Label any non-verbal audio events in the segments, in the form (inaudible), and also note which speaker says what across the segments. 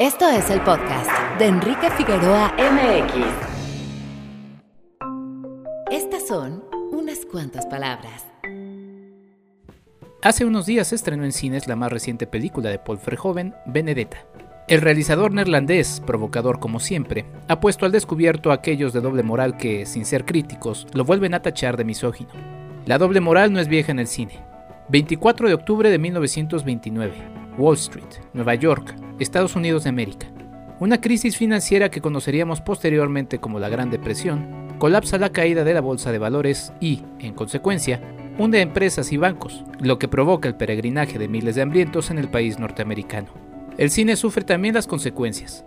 Speaker 1: Esto es el podcast de Enrique Figueroa MX. Estas son unas cuantas palabras.
Speaker 2: Hace unos días estrenó en cines la más reciente película de Paul Verhoeven, Benedetta. El realizador neerlandés, provocador como siempre, ha puesto al descubierto a aquellos de doble moral que, sin ser críticos, lo vuelven a tachar de misógino. La doble moral no es vieja en el cine. 24 de octubre de 1929. Wall Street, Nueva York, Estados Unidos de América. Una crisis financiera que conoceríamos posteriormente como la Gran Depresión, colapsa la caída de la bolsa de valores y, en consecuencia, hunde empresas y bancos, lo que provoca el peregrinaje de miles de hambrientos en el país norteamericano. El cine sufre también las consecuencias.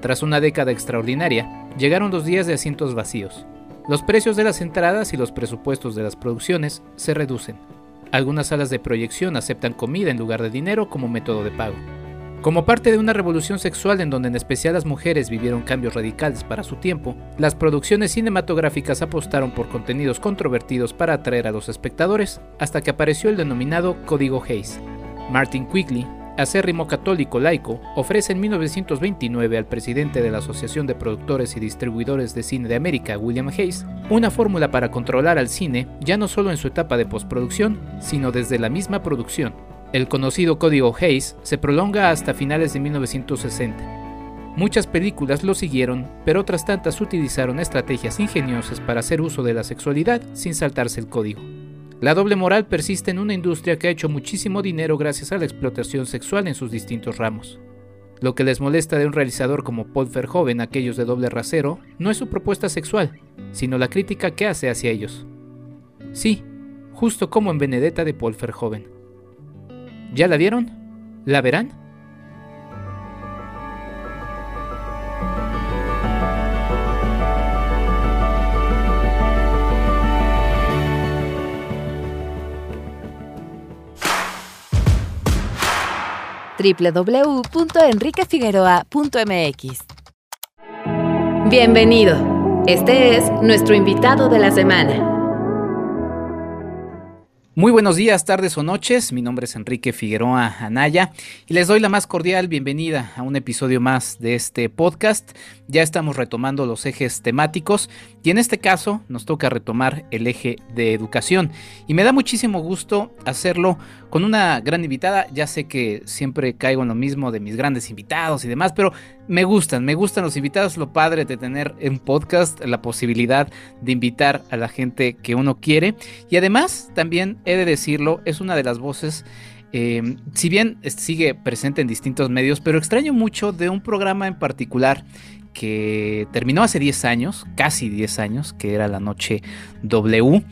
Speaker 2: Tras una década extraordinaria, llegaron los días de asientos vacíos. Los precios de las entradas y los presupuestos de las producciones se reducen. Algunas salas de proyección aceptan comida en lugar de dinero como método de pago. Como parte de una revolución sexual en donde en especial las mujeres vivieron cambios radicales para su tiempo, las producciones cinematográficas apostaron por contenidos controvertidos para atraer a los espectadores hasta que apareció el denominado Código Hayes. Martin Quigley acérrimo católico laico, ofrece en 1929 al presidente de la Asociación de Productores y Distribuidores de Cine de América, William Hayes, una fórmula para controlar al cine ya no solo en su etapa de postproducción, sino desde la misma producción. El conocido código Hayes se prolonga hasta finales de 1960. Muchas películas lo siguieron, pero otras tantas utilizaron estrategias ingeniosas para hacer uso de la sexualidad sin saltarse el código. La doble moral persiste en una industria que ha hecho muchísimo dinero gracias a la explotación sexual en sus distintos ramos. Lo que les molesta de un realizador como Paul Verhoeven, aquellos de doble rasero, no es su propuesta sexual, sino la crítica que hace hacia ellos. Sí, justo como en Benedetta de Paul Verhoeven. ¿Ya la vieron? ¿La verán?
Speaker 1: www.enriquefigueroa.mx. Bienvenido. Este es nuestro invitado de la semana.
Speaker 2: Muy buenos días, tardes o noches. Mi nombre es Enrique Figueroa Anaya y les doy la más cordial bienvenida a un episodio más de este podcast. Ya estamos retomando los ejes temáticos y en este caso nos toca retomar el eje de educación. Y me da muchísimo gusto hacerlo con una gran invitada. Ya sé que siempre caigo en lo mismo de mis grandes invitados y demás, pero me gustan, me gustan los invitados. Lo padre de tener en podcast la posibilidad de invitar a la gente que uno quiere. Y además, también he de decirlo, es una de las voces eh, si bien sigue presente en distintos medios, pero extraño mucho de un programa en particular que terminó hace 10 años, casi 10 años, que era La Noche W.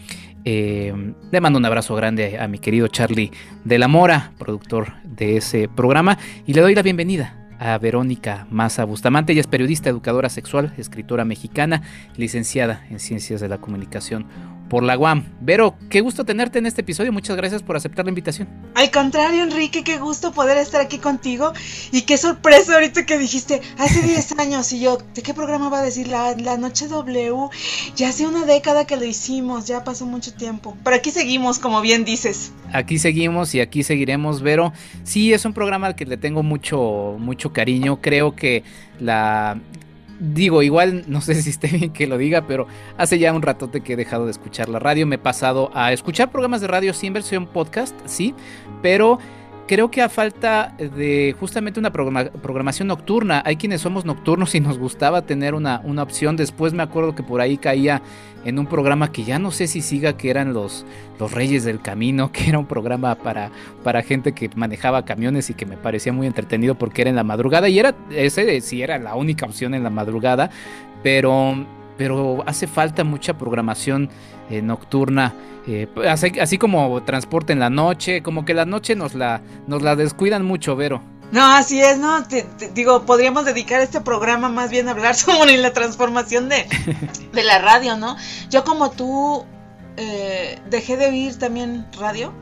Speaker 2: Eh, le mando un abrazo grande a mi querido Charlie de la Mora, productor de ese programa, y le doy la bienvenida a Verónica Maza Bustamante. Ella es periodista, educadora sexual, escritora mexicana, licenciada en Ciencias de la Comunicación por la UAM. Vero, qué gusto tenerte en este episodio. Muchas gracias por aceptar la invitación.
Speaker 3: Al contrario, Enrique, qué gusto poder estar aquí contigo. Y qué sorpresa ahorita que dijiste, hace 10 (laughs) años. Y yo, ¿de qué programa va a decir? La, la Noche W. Ya hace una década que lo hicimos, ya pasó mucho tiempo. Pero aquí seguimos, como bien dices.
Speaker 2: Aquí seguimos y aquí seguiremos, Vero. Sí, es un programa al que le tengo mucho, mucho cariño. Creo que la digo, igual no sé si esté bien que lo diga, pero hace ya un ratote que he dejado de escuchar la radio. Me he pasado a escuchar programas de radio sin versión podcast, sí, pero creo que a falta de justamente una programación nocturna, hay quienes somos nocturnos y nos gustaba tener una, una, opción. Después me acuerdo que por ahí caía en un programa que ya no sé si siga, que eran los, los Reyes del Camino, (laughs) que era un programa para, para gente que manejaba camiones y que me parecía muy entretenido porque era en la madrugada. Y era ese sí era la única opción en la madrugada, pero, pero hace falta mucha programación eh, nocturna. Eh, así, como transporte en la noche, como que la noche nos la, nos la descuidan mucho, Vero.
Speaker 3: No, así es, ¿no? digo, podríamos dedicar este programa más bien a hablar (laughs) sobre la transformación de, de la radio, ¿no? Yo como tú eh, dejé de oír también radio.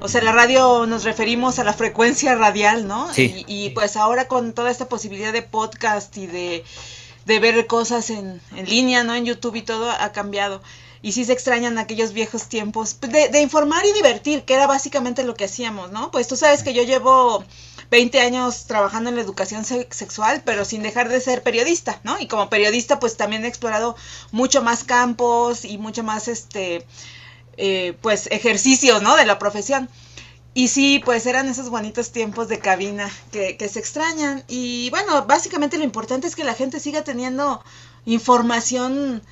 Speaker 3: O sea, la radio nos referimos a la frecuencia radial, ¿no?
Speaker 2: Sí.
Speaker 3: Y, pues ahora con toda esta posibilidad de podcast y de, de ver cosas en, en línea, ¿no? En YouTube y todo ha cambiado y sí se extrañan aquellos viejos tiempos pues, de, informar y divertir, que era básicamente lo que hacíamos, ¿no? Pues tú sabes que yo llevo 20 años trabajando en la educación sexual, pero sin dejar de ser periodista, ¿no? Y como periodista, pues también he explorado mucho más campos y mucho más, este, eh, pues, ejercicios, ¿no? De la profesión. Y sí, pues eran esos bonitos tiempos de cabina que se extrañan. Y bueno, básicamente lo importante es que la gente siga teniendo información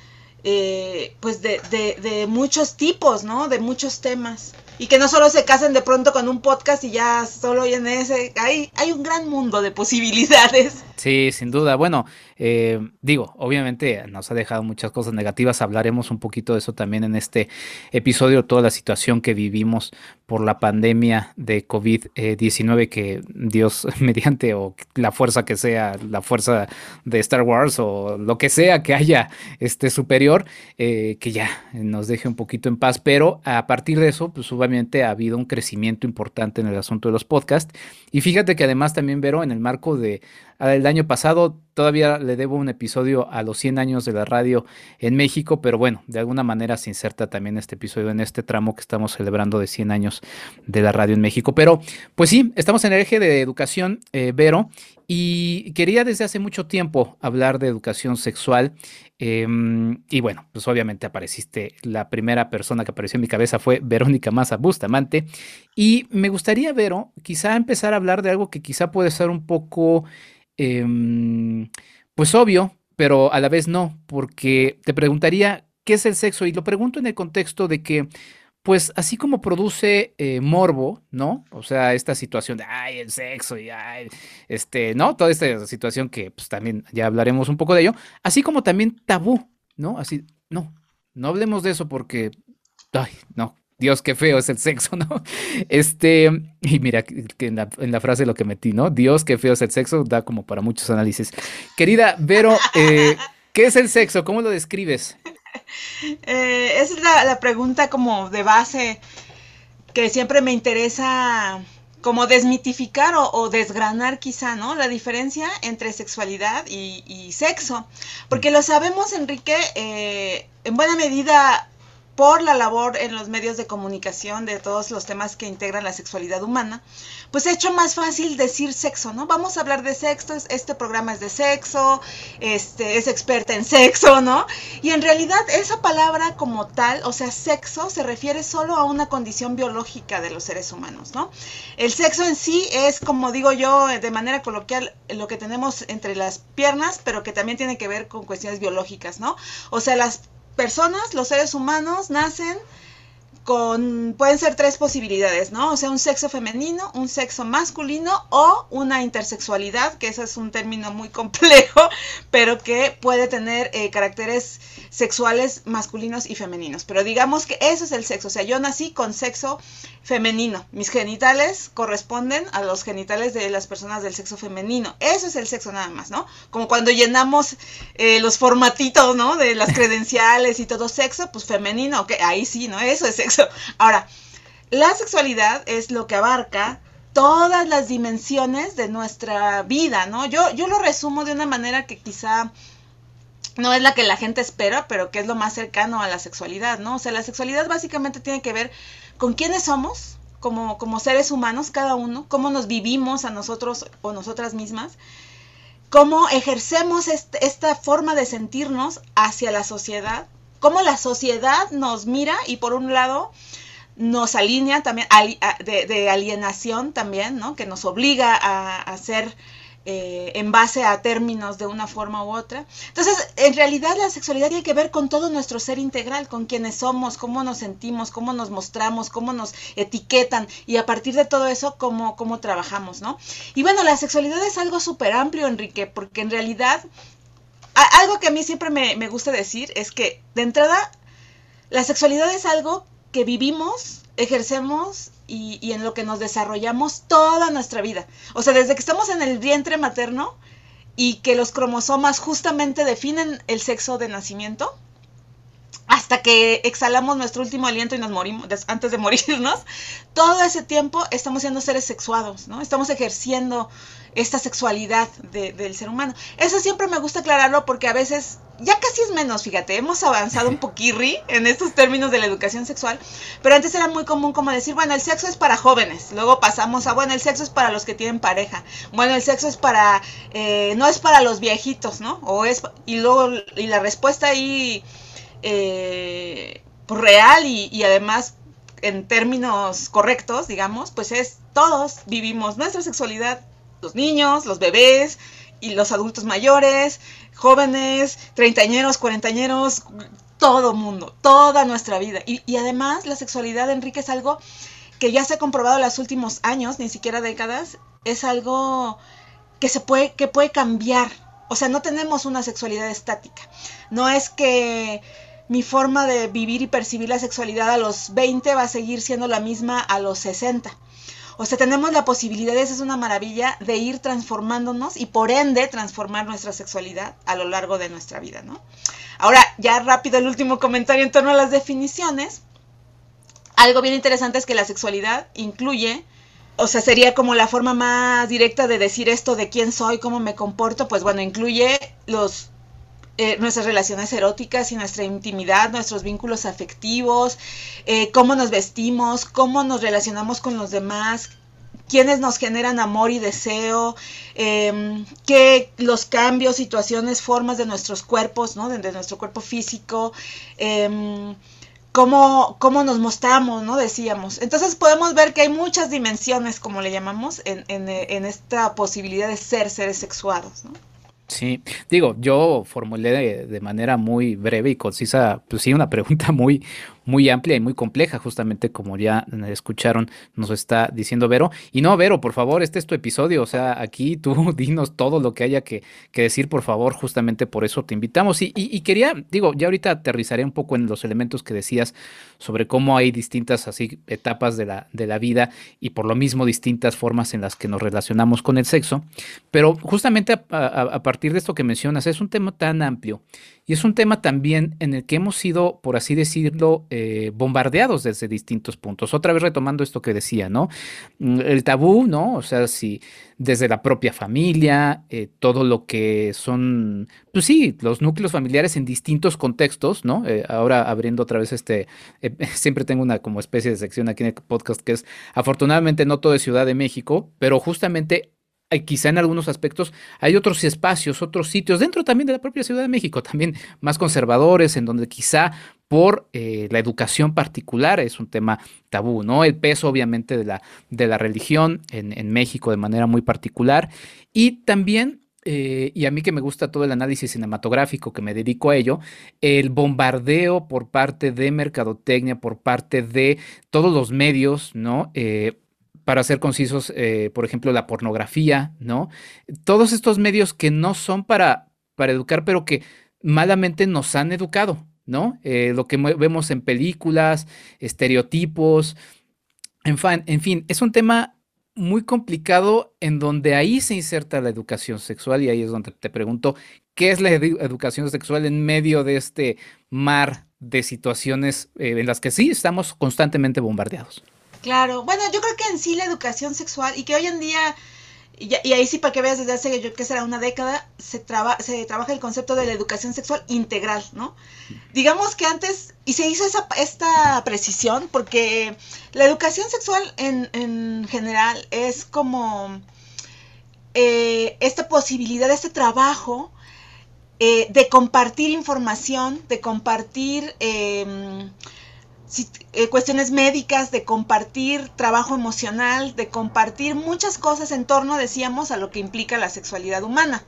Speaker 3: eh, pues de, de, de, muchos tipos, ¿no? De muchos temas. Y que no solo se casen de pronto con un podcast y ya solo en ese. Hay, hay un gran mundo de posibilidades.
Speaker 2: Sí, sin duda. Bueno, eh, digo, obviamente nos ha dejado muchas cosas negativas. Hablaremos un poquito de eso también en este episodio, toda la situación que vivimos por la pandemia de COVID-19, que Dios (laughs) mediante o la fuerza que sea, la fuerza de Star Wars o lo que sea que haya este superior, eh, que ya nos deje un poquito en paz. Pero a partir de eso, pues obviamente ha habido un crecimiento importante en el asunto de los podcasts. Y fíjate que además también, Vero, en el marco de el año pasado. Todavía le debo un episodio a los 100 años de la radio en México, pero bueno, de alguna manera se inserta también este episodio en este tramo que estamos celebrando de 100 años de la radio en México. Pero pues sí, estamos en el eje de educación, eh, Vero, y quería desde hace mucho tiempo hablar de educación sexual. Em, y bueno, pues obviamente apareciste, la primera persona que apareció en mi cabeza fue Verónica Maza Bustamante. Y me gustaría, Vero, quizá empezar a hablar de algo que quizá puede ser un poco Em, pues obvio, pero a la vez no, porque te preguntaría qué es el sexo y lo pregunto en el contexto de que, pues así como produce eh, morbo, ¿no? O sea, esta situación de, ay, el sexo y, ay, este, ¿no? Toda esta situación que pues también ya hablaremos un poco de ello, así como también tabú, ¿no? Así, no, no hablemos de eso porque, ay, no, Dios, qué feo es el sexo, (laughs) ¿no? Este, y mira, que en la, frase lo que metí, ¿no? Dios, qué feo es el sexo, da como para muchos análisis. Querida Vero, eh, ¿qué es el sexo? ¿Cómo lo describes? (laughs)
Speaker 3: Eh, esa es la, pregunta como de base que siempre me interesa como desmitificar o, desgranar quizá, ¿no? La diferencia entre sexualidad y, sexo. Porque lo sabemos, Enrique, eh, en buena medida por la labor en los medios de comunicación de todos los temas que integran la sexualidad humana, pues he hecho más fácil decir sexo, ¿no? Vamos a hablar de sexo, este programa es de sexo, este es experta en sexo, ¿no? Y en realidad esa palabra como tal, o sea, sexo se refiere solo a una condición biológica de los seres humanos, ¿no? El sexo en sí es, como digo yo, de manera coloquial, lo que tenemos entre las piernas, pero que también tiene que ver con cuestiones biológicas, ¿no? O sea, las personas, los seres humanos, nacen con, pueden ser tres posibilidades, ¿no? O sea, un sexo femenino, un sexo masculino o una intersexualidad, que ese es un término muy complejo, (laughs) pero que puede tener eh, caracteres sexuales masculinos y femeninos. Pero digamos que eso es el sexo, o sea, yo nací con sexo femenino. Mis genitales corresponden a los genitales de las personas del sexo femenino. Eso es el sexo nada más, ¿no? Como cuando llenamos eh, los formatitos, ¿no? De las credenciales y todo sexo, pues femenino, ok, ahí sí, ¿no? Eso es sexo. Ahora, la sexualidad es lo que abarca todas las dimensiones de nuestra vida, ¿no? Yo, yo lo resumo de una manera que quizá no es la que la gente espera, pero que es lo más cercano a la sexualidad, ¿no? O sea, la sexualidad básicamente tiene que ver con quiénes somos como, como seres humanos, cada uno, cómo nos vivimos a nosotros o nosotras mismas, cómo ejercemos esta forma de sentirnos hacia la sociedad, cómo la sociedad nos mira y por un lado nos alinea también de, alienación también, ¿no? Que nos obliga a, ser eh, en base a términos de una forma u otra. Entonces, en realidad la sexualidad tiene que ver con todo nuestro ser integral, con quienes somos, cómo nos sentimos, cómo nos mostramos, cómo nos etiquetan y a partir de todo eso, cómo, cómo trabajamos, ¿no? Y bueno, la sexualidad es algo súper amplio, Enrique, porque en realidad, algo que a mí siempre me, me gusta decir es que de entrada, la sexualidad es algo que vivimos, ejercemos y, en lo que nos desarrollamos toda nuestra vida. O sea, desde que estamos en el vientre materno y que los cromosomas justamente definen el sexo de nacimiento, hasta que exhalamos nuestro último aliento y nos morimos, antes de (laughs) morirnos, todo ese tiempo estamos siendo seres sexuados, ¿no? Estamos ejerciendo esta sexualidad del ser humano. Eso siempre me gusta aclararlo porque a veces, ya casi es menos, fíjate, hemos avanzado un (laughs) poquirri en estos términos de la educación sexual, pero antes era muy común como decir, bueno, el sexo es para jóvenes, luego pasamos a, bueno, el sexo es para los que tienen pareja, bueno, el sexo es para, eh, no es para los viejitos, ¿no? O es, y luego, y la respuesta ahí eh, pues, real y, además en términos correctos, digamos, pues es todos vivimos nuestra sexualidad, los niños, los bebés y los adultos mayores, jóvenes, treintañeros, cuarentañeros, todo mundo, toda nuestra vida. Y, y, además la sexualidad, Enrique, es algo que ya se ha comprobado en los últimos años, ni siquiera décadas, es algo que se puede, que puede cambiar. O sea, no tenemos una sexualidad estática. No es que mi forma de vivir y percibir la sexualidad a los 20 va a seguir siendo la misma a los 60. O sea, tenemos la posibilidad, esa es una maravilla, de ir transformándonos y por ende transformar nuestra sexualidad a lo largo de nuestra vida, ¿no? Ahora, ya rápido el último comentario en torno a las definiciones. Algo bien interesante es que la sexualidad incluye, o sea, sería como la forma más directa de decir esto de quién soy, cómo me comporto, pues bueno, incluye los eh, nuestras relaciones eróticas y nuestra intimidad, nuestros vínculos afectivos, eh, cómo nos vestimos, cómo nos relacionamos con los demás, quiénes nos generan amor y deseo, eh, qué los cambios, situaciones, formas de nuestros cuerpos, ¿no? de, nuestro cuerpo físico, em, cómo, cómo, nos mostramos, ¿no? Decíamos. Entonces podemos ver que hay muchas dimensiones, como le llamamos, en, en, en esta posibilidad de ser seres sexuados, ¿no?
Speaker 2: Sí, digo, yo formulé de, manera muy breve y concisa, pues sí, una pregunta muy, muy amplia y muy compleja, justamente como ya escucharon, nos está diciendo Vero. Y no, Vero, por favor, este es tu episodio, o sea, aquí tú (laughs) dinos todo lo que haya que, decir, por favor, justamente por eso te invitamos. Y, y, quería, digo, ya ahorita aterrizaré un poco en los elementos que decías sobre cómo hay distintas así etapas de la, de la vida y por lo mismo distintas formas en las que nos relacionamos con el sexo. Pero justamente a partir de esto que mencionas, es un tema tan amplio y es un tema también en el que hemos sido, por así decirlo, eh, bombardeados desde distintos puntos. Otra vez retomando esto que decía, ¿no? Mm, el tabú, ¿no? O sea, si desde la propia familia, eh, todo lo que son, pues sí, los núcleos familiares en distintos contextos, ¿no? Eh, ahora abriendo otra vez este, (laughs) siempre tengo una como especie de sección aquí en el podcast que es, afortunadamente no todo es Ciudad de México, pero justamente quizá en algunos aspectos hay otros espacios, otros sitios dentro también de la propia Ciudad de México, también más conservadores, en donde quizá por eh, la educación particular es un tema tabú, ¿no? El peso obviamente de la, de la religión en, México de manera muy particular y también... Eh, y a mí que me gusta todo el análisis cinematográfico que me dedico a ello, el bombardeo por parte de mercadotecnia, por parte de todos los medios, ¿no? Eh, para ser concisos, eh, por ejemplo, la pornografía, ¿no? Todos estos medios que no son para, para educar, pero que malamente nos han educado, ¿no? Eh, lo que vemos en películas, estereotipos, en fin, en fin, es un tema muy complicado en donde ahí se inserta la educación sexual y ahí es donde te pregunto, ¿qué es la educación sexual en medio de este mar de situaciones eh, en las que sí estamos constantemente bombardeados?
Speaker 3: Claro, bueno, yo creo que en sí la educación sexual y que hoy en día, y, ahí sí para que veas desde hace yo que será una década, se, traba, se trabaja el concepto de la educación sexual integral, ¿no? Digamos que antes, y se hizo esa, esta precisión, porque la educación sexual en, en general es como eh, esta posibilidad, este trabajo eh, de compartir información, de compartir... Eh, eh, cuestiones médicas, de compartir trabajo emocional, de compartir muchas cosas en torno, decíamos, a lo que implica la sexualidad humana.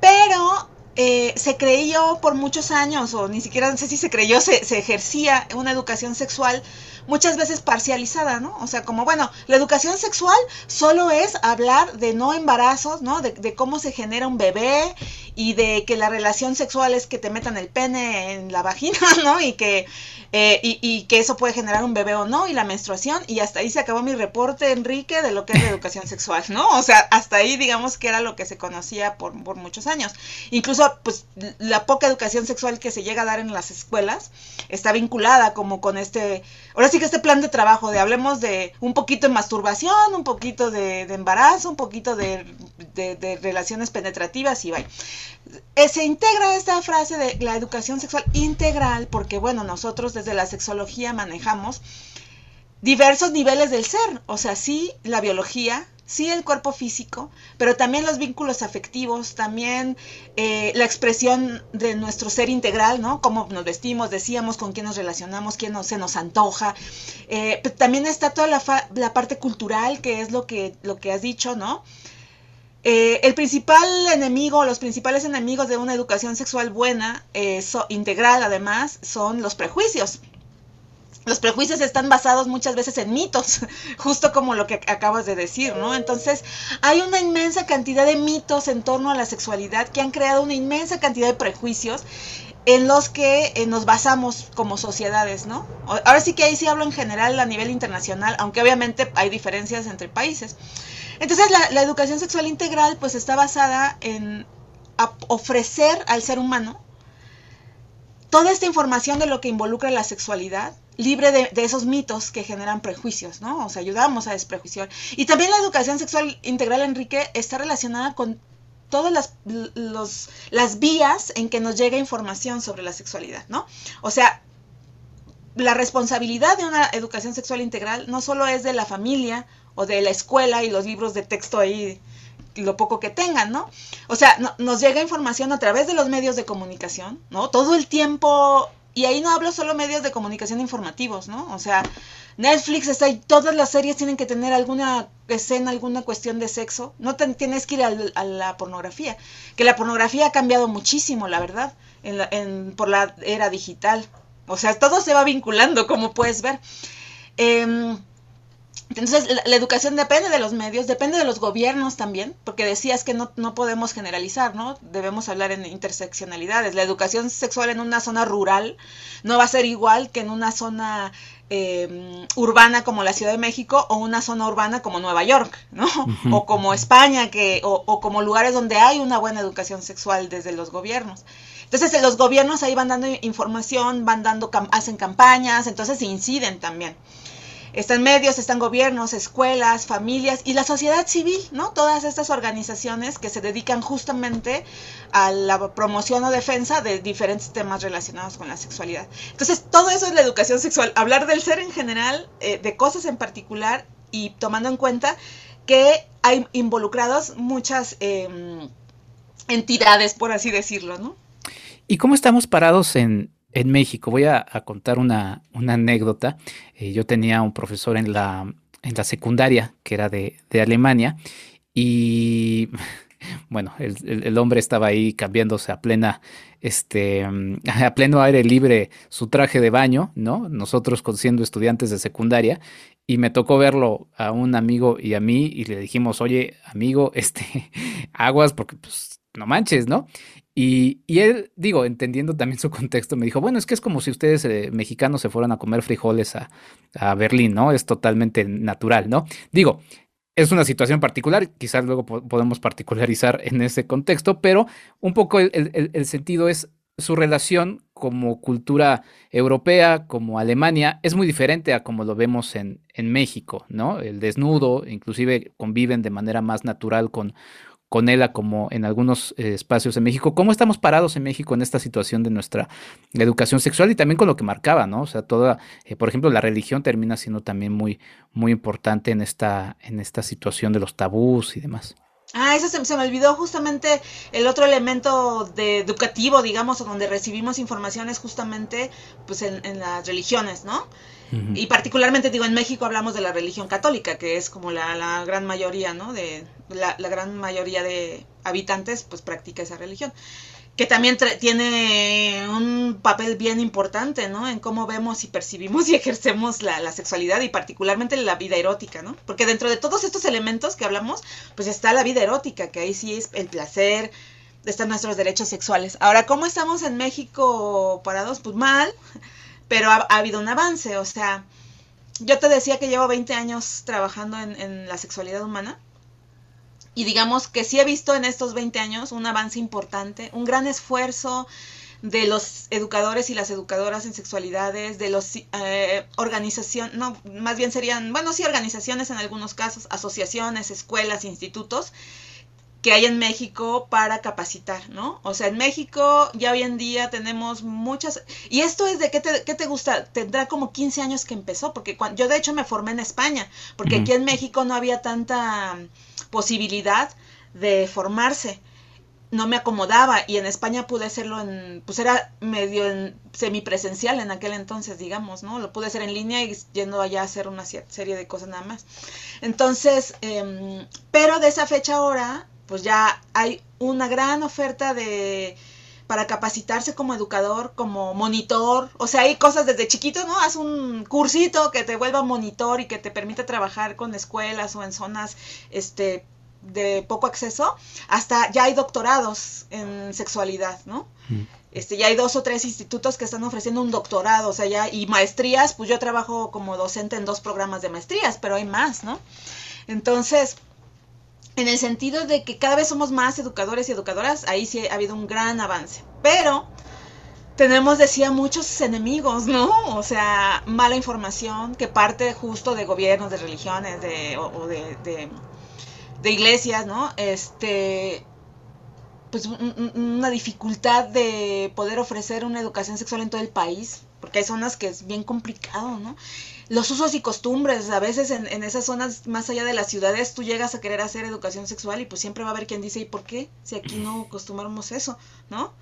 Speaker 3: Pero eh, se creyó por muchos años, o ni siquiera no sé si se creyó, se, se ejercía una educación sexual muchas veces parcializada, ¿no? O sea, como, bueno, la educación sexual solo es hablar de no embarazos, ¿no? De, de cómo se genera un bebé y de que la relación sexual es que te metan el pene en la vagina, (laughs) ¿no? Y que eh, y, que eso puede generar un bebé o no, y la menstruación, y hasta ahí se acabó mi reporte, Enrique, de lo que es la educación (laughs) sexual, ¿no? O sea, hasta ahí digamos que era lo que se conocía por, por muchos años. Incluso, pues, la poca educación sexual que se llega a dar en las escuelas está vinculada como con este, ahora sí que este plan de trabajo, de hablemos de un poquito de masturbación, un poquito de, embarazo, un poquito de, de, relaciones penetrativas y vaya. Eh, se integra esta frase de la educación sexual integral porque, bueno, nosotros desde la sexología manejamos diversos niveles del ser, o sea, sí la biología, sí el cuerpo físico, pero también los vínculos afectivos, también eh, la expresión de nuestro ser integral, ¿no? Cómo nos vestimos, decíamos, con quién nos relacionamos, quién se nos antoja. Eh, también está toda la, la, parte cultural, que es lo que, lo que has dicho, ¿no? Eh, el principal enemigo, los principales enemigos de una educación sexual buena, eh, integral además, son los prejuicios. Los prejuicios están basados muchas veces en mitos, (laughs) justo como lo que acabas de decir, ¿no? Entonces, hay una inmensa cantidad de mitos en torno a la sexualidad que han creado una inmensa cantidad de prejuicios en los que eh, nos basamos como sociedades, ¿no? Ahora sí que ahí sí hablo en general a nivel internacional, aunque obviamente hay diferencias entre países. Entonces la, educación sexual integral pues está basada en ofrecer al ser humano toda esta información de lo que involucra la sexualidad, libre de, esos mitos que generan prejuicios, ¿no? O sea, ayudamos a desprejuiciar. Y también la educación sexual integral, Enrique, está relacionada con todas las, las vías en que nos llega información sobre la sexualidad, ¿no? O sea, la responsabilidad de una educación sexual integral no solo es de la familia o de la escuela y los libros de texto ahí lo poco que tengan, ¿no? O sea, nos llega información a través de los medios de comunicación, ¿no? Todo el tiempo, y ahí no hablo solo medios de comunicación informativos, ¿no? O sea, Netflix está ahí, todas las series tienen que tener alguna escena, alguna cuestión de sexo, no tienes que ir a, la pornografía, que la pornografía ha cambiado muchísimo, la verdad, en por la era digital. O sea, todo se va vinculando, como puedes ver. Eh, entonces, la, educación depende de los medios, depende de los gobiernos también, porque decías que no, no, podemos generalizar, ¿no? Debemos hablar en interseccionalidades. La educación sexual en una zona rural no va a ser igual que en una zona eh, urbana como la Ciudad de México o una zona urbana como Nueva York, ¿no? O como España, que, o, o como lugares donde hay una buena educación sexual desde los gobiernos. Entonces, los gobiernos ahí van dando información, van dando, hacen campañas, entonces inciden también. Están medios, están gobiernos, escuelas, familias y la sociedad civil, ¿no? Todas estas organizaciones que se dedican justamente a la promoción o defensa de diferentes temas relacionados con la sexualidad. Entonces, todo eso es la educación sexual. Hablar del ser en general, eh, de cosas en particular y tomando en cuenta que hay involucrados muchas em, entidades, por así decirlo, ¿no?
Speaker 2: ¿Y cómo estamos parados en, en México. Voy a, contar una, anécdota. Eh, yo tenía un profesor en la, en la secundaria que era de, Alemania y (laughs) bueno, el, hombre estaba ahí cambiándose a plena, este, (laughs) a pleno aire libre su traje de baño, ¿no? Nosotros siendo estudiantes de secundaria y me tocó verlo a un amigo y a mí y le dijimos, oye, amigo, (laughs) este, aguas porque pues no manches, ¿no? Y, él, digo, entendiendo también su contexto, me dijo, bueno, es que es como si ustedes eh, mexicanos se fueran a comer frijoles a, Berlín, ¿no? Es totalmente natural, ¿no? Digo, es una situación particular, quizás luego podemos particularizar en ese contexto, pero un poco el, sentido es su relación como cultura europea, como Alemania, es muy diferente a como lo vemos en, en México, ¿no? El desnudo, inclusive conviven de manera más natural con, con ella como en algunos eh, espacios en México. ¿Cómo estamos parados en México en esta situación de nuestra educación sexual y también con lo que marcaba, ¿no? O sea, toda, eh, por ejemplo, la religión termina siendo también muy, muy importante en esta, en esta situación de los tabús y demás.
Speaker 3: Ah, eso se, me olvidó justamente el otro elemento de educativo, digamos, donde recibimos informaciones justamente pues en las religiones, ¿no? Y particularmente digo, en México hablamos de la religión católica, que es como la, gran mayoría, ¿no? De la, gran mayoría de habitantes, pues practica esa religión. que también tiene un papel bien importante, ¿no? En cómo vemos y percibimos y (laughs) ejercemos la, la, sexualidad y particularmente la vida erótica, ¿no? Porque dentro de todos estos elementos que hablamos, pues está la vida erótica, que ahí sí es el placer, están nuestros derechos sexuales. Ahora, ¿cómo estamos en México parados? Pues mal, pero ha, habido un avance, o sea, yo te decía que llevo 20 años trabajando en, en la sexualidad humana y digamos que sí he visto en estos 20 años un avance importante, un gran esfuerzo de los educadores y las educadoras en sexualidades, de los eh, organizaciones, no, más bien serían, bueno, sí, organizaciones en algunos casos, asociaciones, escuelas, institutos, que hay en México para capacitar, ¿no? O sea, en México ya hoy en día tenemos muchas... Y esto es de qué te, qué te gusta, tendrá como 15 años que empezó, porque cuando, yo de hecho me formé en España, porque aquí en México no había tanta posibilidad de formarse. No me acomodaba y en España pude hacerlo en, pues era medio en semipresencial en aquel entonces, digamos, ¿no? Lo pude hacer en línea y yendo allá a hacer una serie de cosas nada más. Entonces, eh, pero de esa fecha ahora, pues ya hay una gran oferta de para capacitarse como educador, como monitor, o sea, hay cosas desde chiquito, ¿no? Haz un cursito que te vuelva monitor y que te permita trabajar con escuelas o en zonas este de poco acceso, hasta ya hay doctorados en sexualidad, ¿no? Mm. Este, ya hay dos o tres institutos que están ofreciendo un doctorado, o sea, ya, y maestrías, pues yo trabajo como docente en dos programas de maestrías, pero hay más, ¿no? Entonces, en el sentido de que cada vez somos más educadores y educadoras, ahí sí ha habido un gran avance. Pero tenemos, decía, muchos enemigos, ¿no? O sea, mala información que parte justo de gobiernos, de religiones, de, o, de, de, iglesias, ¿no? Este, pues una dificultad de poder ofrecer una educación sexual en todo el país, porque hay zonas que es bien complicado, ¿no? Los usos y costumbres. A veces en, en, esas zonas más allá de las ciudades tú llegas a querer hacer educación sexual y pues siempre va a haber quien dice, ¿y por qué? Si aquí no (clears throat) acostumbramos eso, ¿no?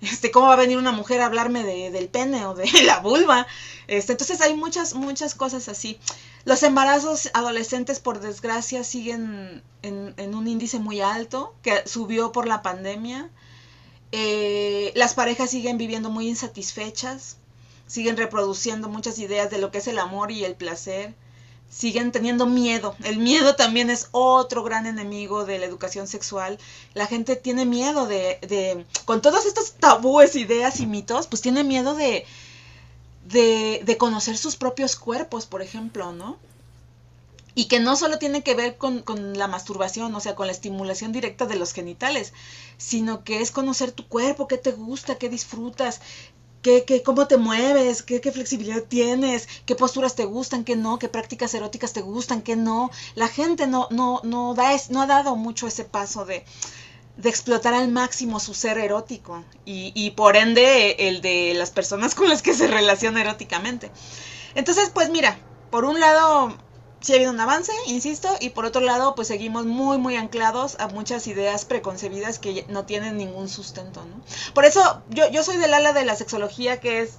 Speaker 3: Este, ¿cómo va a venir una mujer a hablarme de, del pene o de (laughs) la vulva? Este, entonces hay muchas, muchas cosas así. Los embarazos adolescentes, por desgracia, siguen en, en un índice muy alto, que subió por la pandemia. Eh, las parejas siguen viviendo muy insatisfechas siguen reproduciendo muchas ideas de lo que es el amor y el placer, siguen teniendo miedo. El miedo también es otro gran enemigo de la educación sexual. La gente tiene miedo de, de con todos estos tabúes, ideas y mitos, pues tiene miedo de, de, de conocer sus propios cuerpos, por ejemplo, ¿no? Y que no solo tiene que ver con, con, la masturbación, o sea, con la estimulación directa de los genitales, sino que es conocer tu cuerpo, qué te gusta, qué disfrutas, ¿Qué, cómo te mueves, ¿Qué, qué flexibilidad tienes, qué posturas te gustan, qué no, qué prácticas eróticas te gustan, qué no. La gente no, no, no, da, no ha dado mucho ese paso de, de explotar al máximo su ser erótico y, y por ende el de las personas con las que se (laughs) relaciona eróticamente. Entonces, pues mira, por un lado sí ha habido un avance, insisto, y por otro lado, pues seguimos muy, muy anclados a muchas ideas preconcebidas que no tienen ningún sustento, ¿no? Por eso yo, yo soy del ala de la sexología que es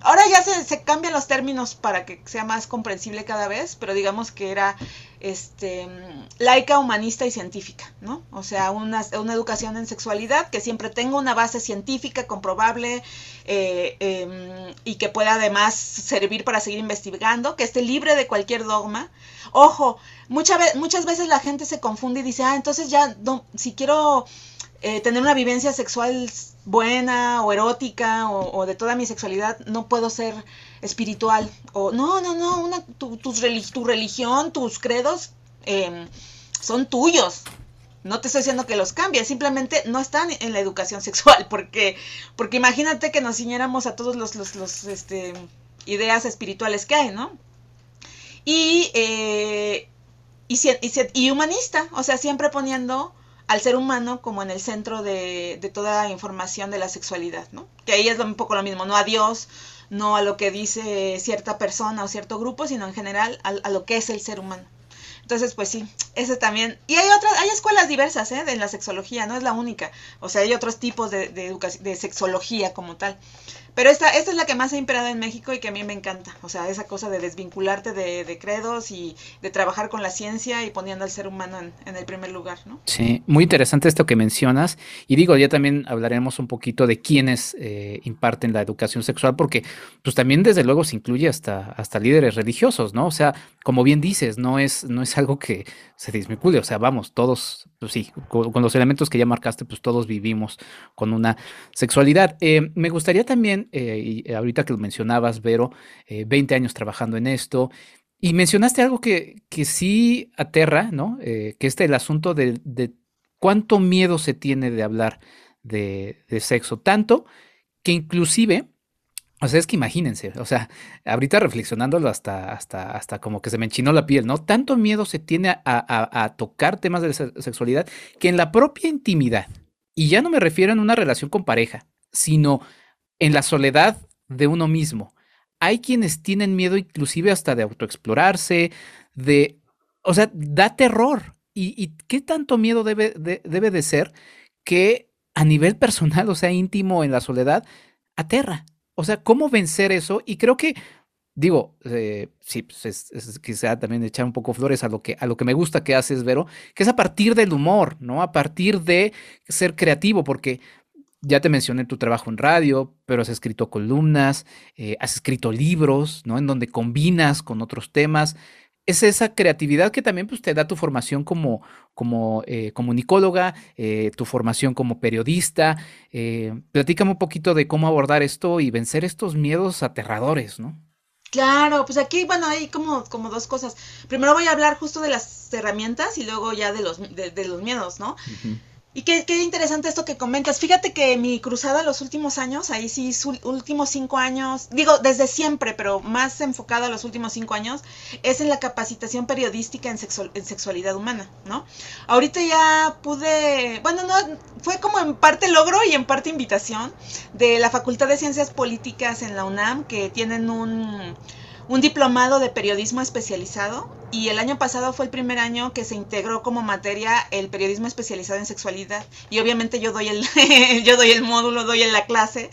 Speaker 3: Ahora ya se, se, cambian los términos para que sea más comprensible cada vez, pero digamos que era este, laica, humanista y científica, ¿no? O sea, una, educación en sexualidad que siempre tenga una base científica comprobable eh, em, y que pueda además servir para seguir investigando, que esté libre de cualquier dogma. Ojo, muchas muchas veces la gente se confunde y dice, ah, entonces ya, no, si quiero eh, tener una vivencia sexual buena o erótica o, de toda mi sexualidad, no puedo ser espiritual. O no, no, no, una, tu, tu, religión, tus credos em, son tuyos. No te estoy diciendo que los cambies, simplemente no están en la educación (laughs) sexual, porque, porque imagínate que nos ciñéramos a todos los, los, este, ideas espirituales que hay, ¿no? Y, eh, y, y humanista, o sea, siempre poniendo al ser humano como en el centro de, toda la información de la sexualidad, ¿no? Que ahí es un poco lo mismo, no a Dios, no a lo que dice cierta persona o cierto grupo, sino en general a, lo que es el ser humano. Entonces, pues sí, ese también. Y hay otras, hay escuelas diversas, ¿eh? De la sexología, no es la única. O sea, hay otros tipos de, de, de sexología como tal. Pero esta, esta es la que más ha imperado en México y que a mí me encanta. O sea, esa cosa de desvincularte de, de credos y de trabajar con la ciencia y poniendo al ser humano en, el primer lugar, ¿no?
Speaker 2: Sí, muy interesante esto que mencionas. Y digo, ya también hablaremos un poquito de quiénes eh, imparten la educación sexual, porque pues también desde luego se incluye hasta, hasta líderes religiosos, ¿no? O sea, como bien dices, no es, no es algo que se desvincule. O sea, vamos, todos, pues sí, con, los elementos que ya marcaste, pues todos vivimos con una sexualidad. Eh, me gustaría también eh, y ahorita que lo mencionabas, Vero, 20 eh, años trabajando en esto, y mencionaste algo que, que sí aterra, ¿no? Eh, que es el asunto de, cuánto miedo se tiene de hablar de, sexo, tanto que inclusive, o sea, es que imagínense, o sea, ahorita reflexionándolo hasta, hasta, hasta como que se me enchinó la piel, ¿no? Tanto miedo se tiene a, a tocar temas de sexualidad que en la propia intimidad, y ya no me refiero en una relación con pareja, sino en la soledad de uno mismo. Hay quienes tienen miedo inclusive hasta de autoexplorarse, de, o sea, da terror. ¿Y, qué tanto miedo debe de, debe de ser que a nivel personal, o sea, íntimo en la soledad, aterra? O sea, ¿cómo vencer eso? Y creo que, digo, eh, sí, pues es, quizá también echar un poco flores a lo, que, a lo que me gusta que haces, Vero, que es a partir del humor, ¿no? A partir de ser creativo, porque ya te mencioné tu trabajo en radio, pero has escrito columnas, eh, has escrito libros, ¿no? En donde combinas con otros temas. Es esa creatividad que también pues, te da tu formación como, como eh, comunicóloga, eh, tu formación como periodista. platícame un poquito de cómo abordar esto y vencer estos miedos aterradores, ¿no?
Speaker 3: Claro, pues aquí, bueno, hay como, como dos cosas. Primero voy a hablar justo de las herramientas y luego ya de los, de, los miedos, ¿no? Y qué, qué, interesante esto que comentas. Fíjate que mi cruzada los últimos años, ahí sí, últimos cinco años, digo desde siempre, pero más enfocada a los últimos cinco años, es en la capacitación periodística en, en sexualidad humana, ¿no? Ahorita ya pude, bueno, no, fue como en parte logro y en parte invitación de la Facultad de Ciencias Políticas en la UNAM, que tienen un un diplomado de periodismo especializado y el año pasado fue el primer año que se integró como materia el periodismo especializado en sexualidad y obviamente yo doy el, (laughs) yo doy el módulo, doy en la clase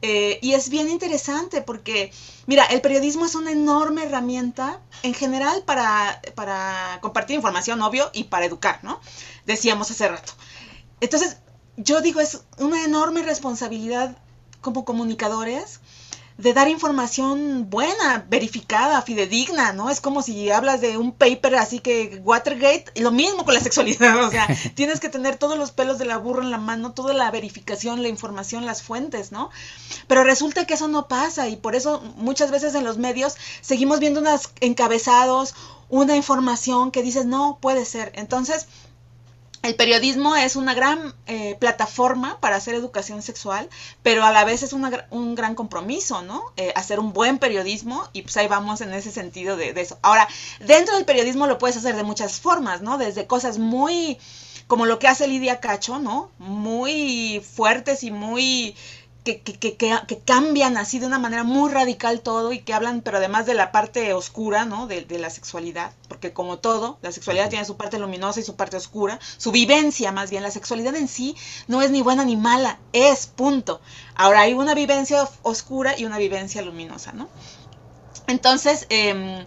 Speaker 3: eh, y es bien interesante porque, mira, el periodismo es una enorme herramienta en general para, para compartir información, obvio, y para educar, ¿no? Decíamos hace rato. Entonces, yo digo, es una enorme responsabilidad como comunicadores de dar información buena, verificada, fidedigna, ¿no? Es como si hablas de un paper así que Watergate, y lo mismo con la sexualidad, o sea, (laughs) tienes que tener todos los pelos de la burra en la mano, toda la verificación, la información, las fuentes, ¿no? Pero resulta que eso no pasa y por eso muchas veces en los medios seguimos viendo unos encabezados, una información que dices, no, puede ser. Entonces, el periodismo es una gran eh, plataforma para hacer educación sexual, pero a la vez es un gran compromiso, ¿no? Eh, hacer un buen periodismo y pues ahí vamos en ese sentido de, de, eso. Ahora, dentro del periodismo lo puedes hacer de muchas formas, ¿no? Desde cosas muy, como lo que hace Lidia Cacho, ¿no? Muy fuertes y muy que, que, que, que, cambian así de una manera muy radical todo y que hablan, pero además de la parte oscura, ¿no? De, de, la sexualidad, porque como todo, la sexualidad tiene su parte luminosa y su parte oscura, su vivencia más bien, la sexualidad en sí no es ni buena ni mala, es punto. Ahora hay una vivencia oscura y una vivencia luminosa, ¿no? Entonces, eh,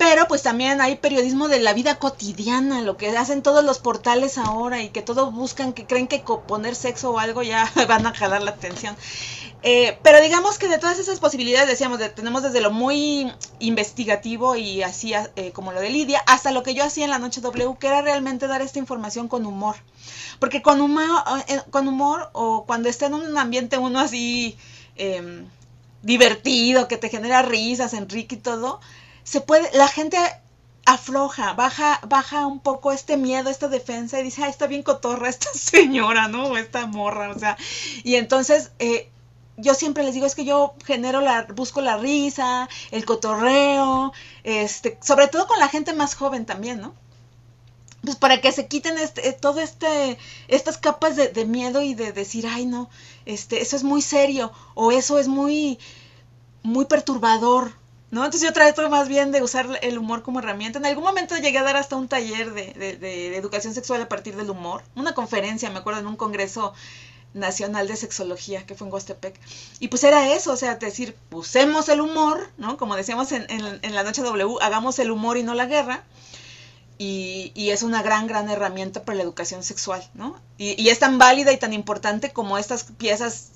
Speaker 3: pero pues también hay periodismo de la vida cotidiana, lo que hacen todos los portales ahora y que todos buscan, que creen que poner sexo o algo ya (laughs) van a jalar la atención. Eh, pero digamos que de todas esas posibilidades, decíamos, tenemos desde lo muy investigativo y así eh, como lo de Lidia, hasta lo que yo hacía en la Noche W, que era realmente dar esta información con humor. Porque con humor, eh, humor o cuando está en un ambiente uno así em, divertido, que te genera risas, Enrique y todo, se puede, la gente afloja, baja, baja un poco este miedo, esta defensa y dice, ay, está bien cotorra esta (laughs) señora, ¿no? O esta morra, o sea, y entonces eh, yo siempre les digo, es que yo genero la, busco la risa, el cotorreo, este, sobre todo con la gente más joven también, ¿no? Pues para que se quiten este, eh, todo este, estas capas de, de miedo y de decir, ay no, este, eso es muy serio, o eso es muy, muy perturbador, ¿no? Entonces yo trato más bien de usar el humor como herramienta. En algún momento llegué a dar hasta un taller de, de, educación sexual a partir del humor, una conferencia, me acuerdo, en un congreso nacional de sexología que fue en Huastepec. Y pues era eso, o sea, decir, usemos el humor, ¿no? Como decíamos en, en, la noche W, hagamos el humor y no la guerra. Y, y, es una gran, gran herramienta para la educación sexual, ¿no? Y, y, es tan válida y tan importante como estas piezas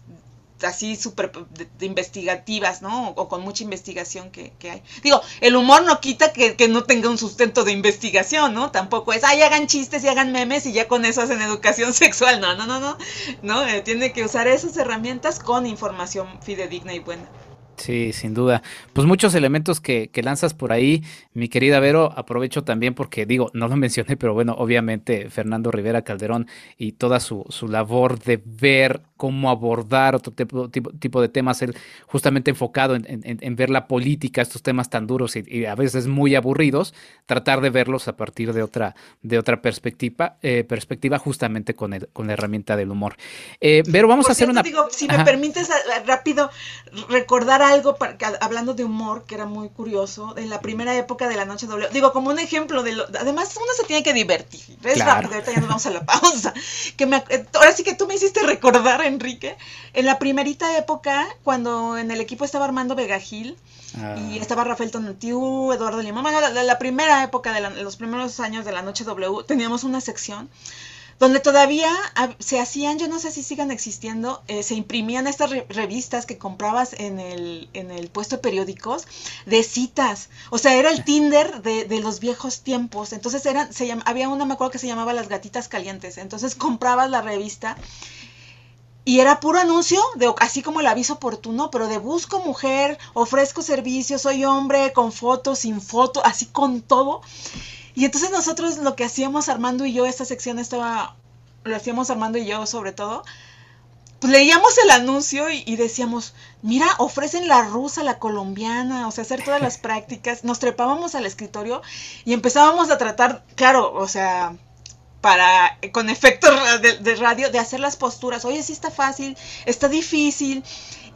Speaker 3: así súper investigativas, ¿no? O, con mucha investigación que, hay. Digo, el humor no quita que, no tenga un sustento de investigación, ¿no? Tampoco es, ay, hagan chistes y hagan memes y ya con eso hacen educación (laughs) sexual. No, no, no, no. No, eh, tiene que usar esas herramientas con información fidedigna y buena.
Speaker 2: Sí, sin duda. Pues muchos elementos que, que, lanzas por ahí, mi querida Vero, aprovecho también porque digo, no lo (laughs) mencioné, pero bueno, obviamente Fernando Rivera Calderón y toda su, su labor de ver cómo abordar otro tipo, tipo, de temas, él justamente enfocado en, ver la política, estos temas tan duros y, a veces muy aburridos, tratar de verlos a partir de otra, de otra perspectiva, eh, perspectiva justamente con, el, con la herramienta del humor.
Speaker 3: Eh, pero vamos a hacer una... Digo, si me permites rápido recordar algo, hablando de humor, que era muy curioso, en la primera época de la Noche Doble, digo, como un ejemplo de lo... Además, uno se tiene que divertir. Es rápido, ahorita ya nos vamos a la pausa. (laughs) Que me, ahora sí que tú me hiciste recordar Enrique, en la primerita época, cuando en el equipo estaba Armando Vegagil ah. y estaba Rafael Tonatiu, Eduardo Lima, bueno, la, la, primera época de los primeros años de la Noche W, teníamos una sección donde todavía se hacían, yo no sé si sigan existiendo, eh, se imprimían estas revistas que comprabas en el, en el puesto de periódicos de citas. O sea, era el Tinder de, de los viejos tiempos. Entonces eran, se había una, me acuerdo que se llamaba Las Gatitas Calientes. Entonces comprabas la revista y era puro anuncio, de, así como el aviso oportuno, pero de busco mujer, ofrezco servicios, soy hombre, con fotos, sin foto, así con todo. Y entonces nosotros lo que hacíamos Armando y yo, esta sección estaba, lo hacíamos Armando y yo sobre todo, pues leíamos el anuncio y, y, decíamos, mira, ofrecen la rusa, la colombiana, o sea, hacer todas las (laughs) prácticas. Nos trepábamos al escritorio y empezábamos a tratar, claro, o sea, para, con efectos de, radio, de hacer las posturas. Oye, sí está fácil, está difícil.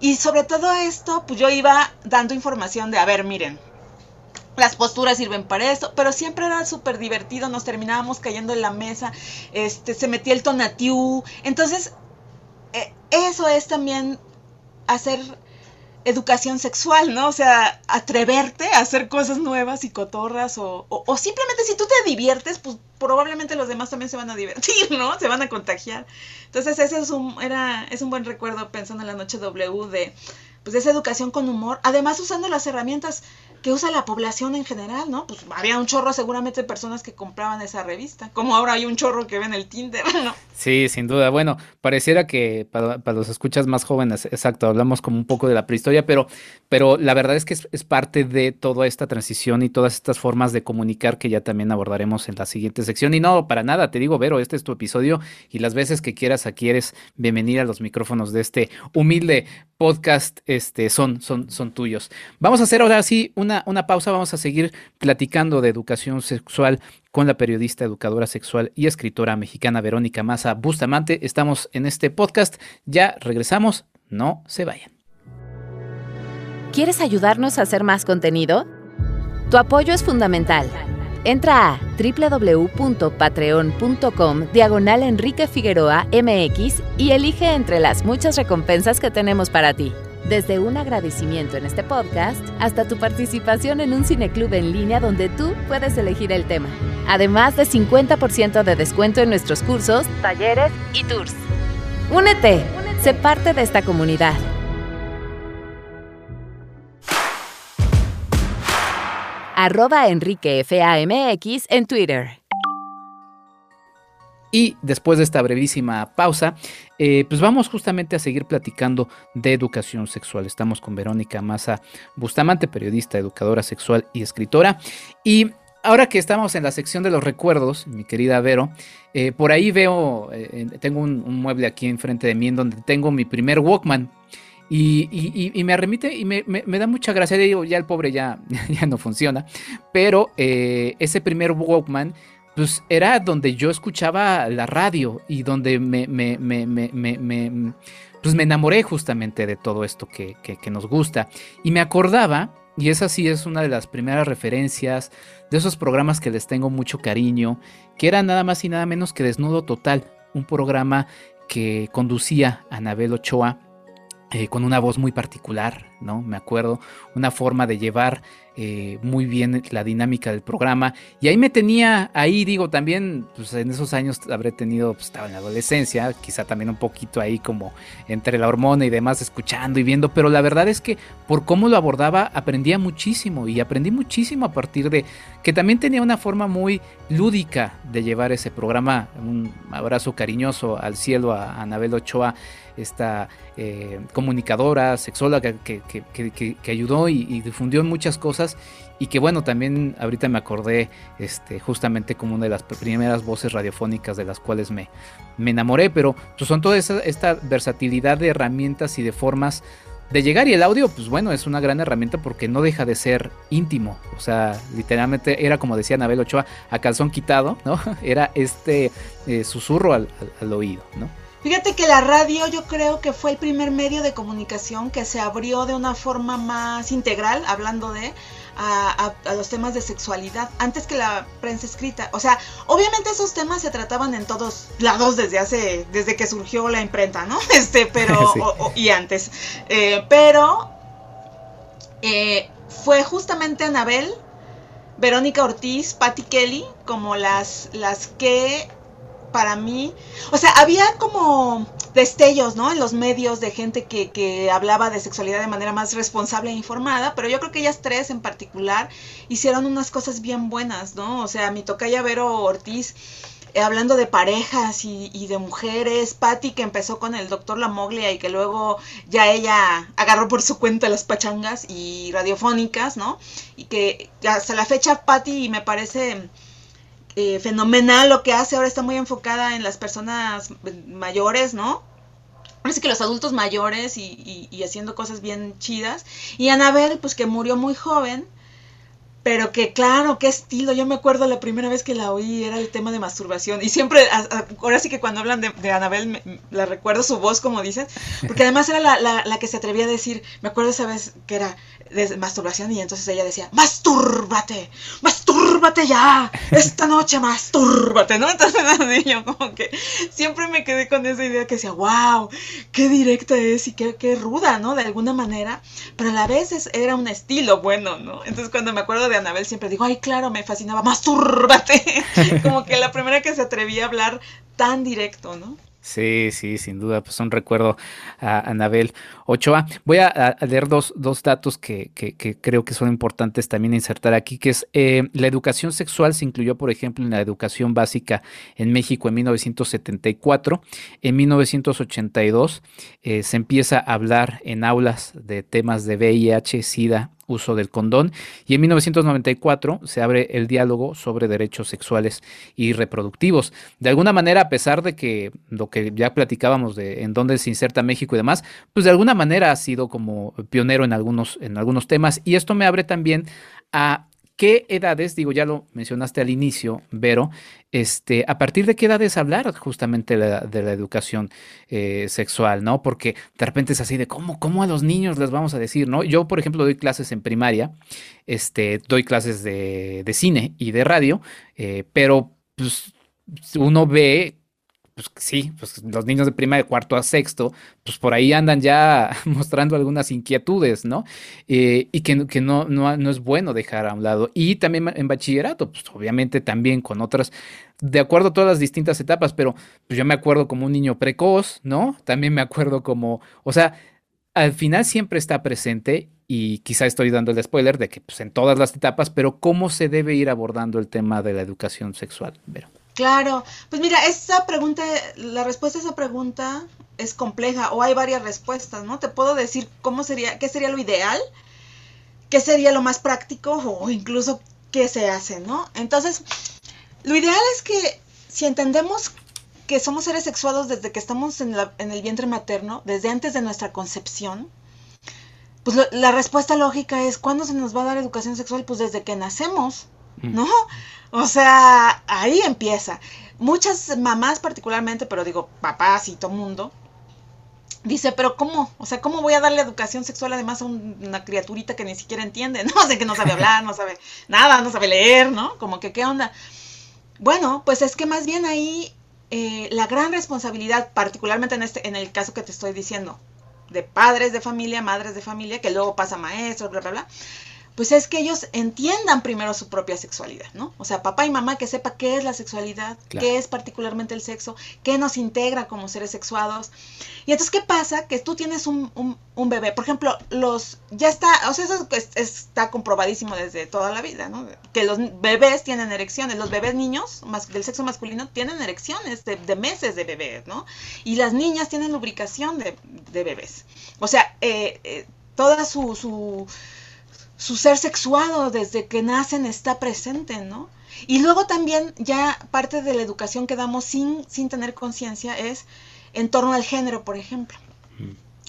Speaker 3: Y sobre todo esto, pues yo iba dando información de, a ver, miren, las posturas sirven para esto, pero siempre era súper divertido, nos terminábamos cayendo en la mesa, este, se metía el tonatiu. Entonces, eh, eso es también hacer educación sexual, ¿no? O sea, atreverte a hacer cosas nuevas y cotorras o, o, simplemente si tú te diviertes, pues probablemente los demás también se van a divertir, ¿no? (laughs) Se van a contagiar. Entonces ese es un, era, es un buen recuerdo pensando en la noche W de, pues, esa educación con humor, además usando las herramientas que usa la población en general, ¿no? Pues había un chorro seguramente de personas que compraban esa revista, como ahora hay un chorro que ven el Tinder, (laughs) ¿no?
Speaker 2: Sí, sin duda. Bueno, pareciera que para, los escuchas más jóvenes, exacto, hablamos como un poco de la prehistoria, pero, pero la verdad es que es, parte de toda esta transición y todas estas formas de comunicar que ya también abordaremos en la siguiente sección. Y no, para nada, te digo, Vero, este es tu episodio y las veces que quieras aquí eres bienvenida a los micrófonos de este humilde podcast, este, son, son, son tuyos. Vamos a hacer ahora sí un una, pausa, vamos a seguir platicando de educación sexual con la periodista, educadora sexual y escritora mexicana Verónica Maza Bustamante. Estamos en este podcast, ya regresamos, no se vayan.
Speaker 1: ¿Quieres ayudarnos a hacer más contenido? Tu apoyo es fundamental. Entra a www.patreon.com diagonal Enrique Figueroa MX y elige entre las muchas recompensas que tenemos para ti. Desde un agradecimiento en este podcast hasta tu participación en un cineclub en línea donde tú puedes elegir el tema. Además de 50% de descuento en nuestros cursos, talleres y tours. Únete, sé parte de esta comunidad. Arroba Enrique FAMX en Twitter.
Speaker 2: Y después de esta brevísima pausa, eh, pues vamos justamente a seguir platicando de educación sexual. Estamos con Verónica Maza Bustamante, periodista, educadora sexual y escritora. Y ahora que estamos en la sección de los recuerdos, mi querida Vero, eh, por ahí veo, eh, tengo un, mueble aquí enfrente de mí en donde tengo mi primer Walkman. Y, me remite y me, da mucha gracia. Digo, ya el pobre ya, (laughs) ya no funciona. Pero ese primer Walkman pues era donde yo escuchaba la radio y donde me, pues me enamoré justamente de todo esto que, que, nos gusta. Y me acordaba Y esa sí es una de las primeras referencias de esos programas que les tengo mucho cariño, que era nada más y nada menos que Desnudo Total, un programa que conducía Anabel Ochoa eh, con una voz muy particular, ¿no? Me acuerdo, una forma de llevar eh, muy bien la dinámica del programa. Y ahí me tenía, ahí digo, también, pues en esos años habré tenido, pues estaba en la adolescencia, quizá también un poquito ahí como entre la hormona y demás, escuchando y viendo, pero la verdad es que por cómo lo abordaba aprendía muchísimo y aprendí muchísimo a partir de que también tenía una forma muy lúdica de llevar ese programa. Un abrazo cariñoso al cielo a Anabel Ochoa esta eh, comunicadora, sexóloga que, que, ayudó y, difundió muchas cosas y que bueno, también ahorita me acordé este, justamente como una de las primeras voces radiofónicas de las cuales me, me enamoré, pero pues son toda esta versatilidad de herramientas y de formas de llegar y el audio pues bueno es una gran herramienta porque no deja de ser íntimo o sea literalmente era como decía Anabel Ochoa a calzón quitado no (laughs) era este eh, susurro al, al oído no
Speaker 3: Fíjate que la radio yo creo que fue el primer medio de comunicación que se abrió de una forma más integral, hablando de, a, los temas de sexualidad, antes que la prensa escrita. O sea, obviamente esos temas se trataban en todos lados desde hace, desde que surgió la imprenta, ¿no? (laughs) Este, pero, (laughs) y antes. Eh, pero eh, fue justamente Anabel, Verónica Ortiz, Patty Kelly, como las, las que para mí, o sea, había como destellos, ¿no? En los medios de gente que, que, hablaba de sexualidad de manera más responsable e informada, pero yo creo que ellas tres en particular hicieron unas cosas bien buenas, ¿no? O sea, mi tocaya Vero Ortiz, eh, hablando de parejas y, y, de mujeres, Patty que empezó con el doctor Lamoglia y que luego ya ella agarró por su cuenta las pachangas y radiofónicas, ¿no? Y que hasta la fecha Patty me parece eh, fenomenal lo que hace, ahora está muy enfocada en las personas mayores, ¿no? Así que los adultos mayores y, y, haciendo cosas bien chidas. Y Anabel, pues que murió muy joven, pero que claro, qué estilo. Yo me acuerdo la primera vez que la oí era el tema de masturbación. Y siempre, ahora sí que cuando hablan de, Anabel, la recuerdo su voz, como dices, porque además era la, la, que se atrevía a decir, me acuerdo esa vez que era, de masturbación y entonces ella decía, mastúrbate, mastúrbate ya, esta noche mastúrbate, ¿no? Entonces (laughs) yo como que siempre me quedé con esa idea que decía, wow, qué directa es y qué, qué ruda, ¿no? De alguna manera, pero a la vez era un estilo bueno, ¿no? Entonces cuando me acuerdo de Anabel siempre digo, ay, claro, me fascinaba, mastúrbate, (laughs) como que la primera que se atrevía a hablar tan directo, ¿no?
Speaker 2: Sí, sí, sin duda, pues un recuerdo a Anabel Ochoa. Voy a, leer dos, dos datos que, que, creo que son importantes también insertar aquí, que es eh, la educación sexual se incluyó, por ejemplo, en la educación básica en México en 1974. En 1982 eh, se empieza a hablar en aulas de temas de VIH, SIDA, uso del condón y en 1994 se abre el diálogo sobre derechos sexuales y reproductivos. De alguna manera, a pesar de que lo que ya platicábamos de en dónde se inserta México y demás, pues de alguna manera ha sido como pionero en algunos, en algunos temas y esto me abre también a ¿Qué edades, digo, ya lo mencionaste al inicio, Vero, este, a partir de qué edades hablar justamente de la, educación eh, sexual, ¿no? Porque de repente es así de cómo, cómo a los niños les vamos a decir, ¿no? Yo, por ejemplo, doy clases en primaria, este, doy clases de, cine y de radio, eh, pero pues uno ve pues sí, pues los niños de prima de cuarto a sexto, pues por ahí andan ya (laughs) mostrando algunas inquietudes, ¿no? Eh, y que, que no, no, no, es bueno dejar a un lado. Y también en bachillerato, pues obviamente también con otras, de acuerdo a todas las distintas etapas, pero pues yo me acuerdo como un niño precoz, ¿no? También me acuerdo como, o sea, al final siempre está presente y quizá estoy dando el spoiler de que pues en todas las etapas, pero cómo se debe ir abordando el tema de la educación sexual, Pero.
Speaker 3: Claro, pues mira, esa pregunta, la respuesta a esa pregunta es compleja o hay varias respuestas, ¿no? Te puedo decir cómo sería, qué sería lo ideal, qué sería lo más práctico o incluso qué se hace, ¿no? Entonces, lo ideal es que si entendemos que somos seres sexuados desde que estamos en, el vientre materno, desde antes de nuestra concepción, pues la respuesta lógica es, ¿cuándo se nos va a dar educación sexual? Pues desde que nacemos, ¿no? O sea, ahí empieza. Muchas mamás particularmente, pero digo papás y todo mundo, dice, pero ¿cómo? O sea, ¿cómo voy a darle educación sexual además a una criaturita que ni siquiera entiende, ¿no? (laughs) O sea, que no sabe hablar, no sabe nada, no sabe leer, ¿no? Como que, ¿qué onda? Bueno, pues es que más bien ahí eh, la gran responsabilidad, particularmente en, este, en el caso que te estoy diciendo, de padres de familia, madres de familia, que luego pasa maestros, bla, bla, bla, pues es que ellos entiendan primero su propia sexualidad, ¿no? O sea, papá y mamá que sepa qué es la sexualidad, qué es particularmente el sexo, qué nos integra como seres sexuados. Y entonces, ¿qué pasa? Que tú tienes un, un, bebé, por ejemplo, los, ya está, o sea, eso está comprobadísimo desde toda la vida, ¿no? Que los bebés tienen erecciones, los bebés niños del sexo masculino tienen erecciones de, meses de bebés, ¿no? Y las niñas tienen lubricación de, bebés. O sea, eh, eh, toda su, su su ser sexuado desde que nacen está presente, ¿no? Y luego también ya parte de la educación que damos sin, sin tener conciencia es en torno al género, por ejemplo.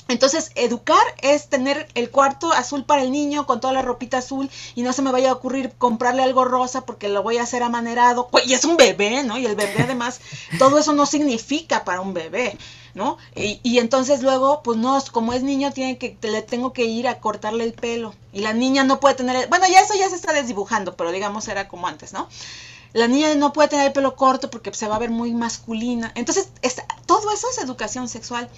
Speaker 3: Entonces, educar es tener el cuarto azul para el niño con toda la ropita azul y no se me vaya a ocurrir comprarle algo rosa porque lo voy a hacer amanerado. Y es un bebé, ¿no? Y el bebé además, (laughs) todo eso no significa para un bebé. ¿No? Y, entonces luego, pues no, como es niño, tiene que, le tengo que ir a cortarle el pelo. Y la niña no puede tener, bueno, ya eso ya se está desdibujando, pero digamos era como antes, ¿no? La niña no puede tener el pelo corto porque se va a ver muy masculina. Entonces, todo eso es educación sexual.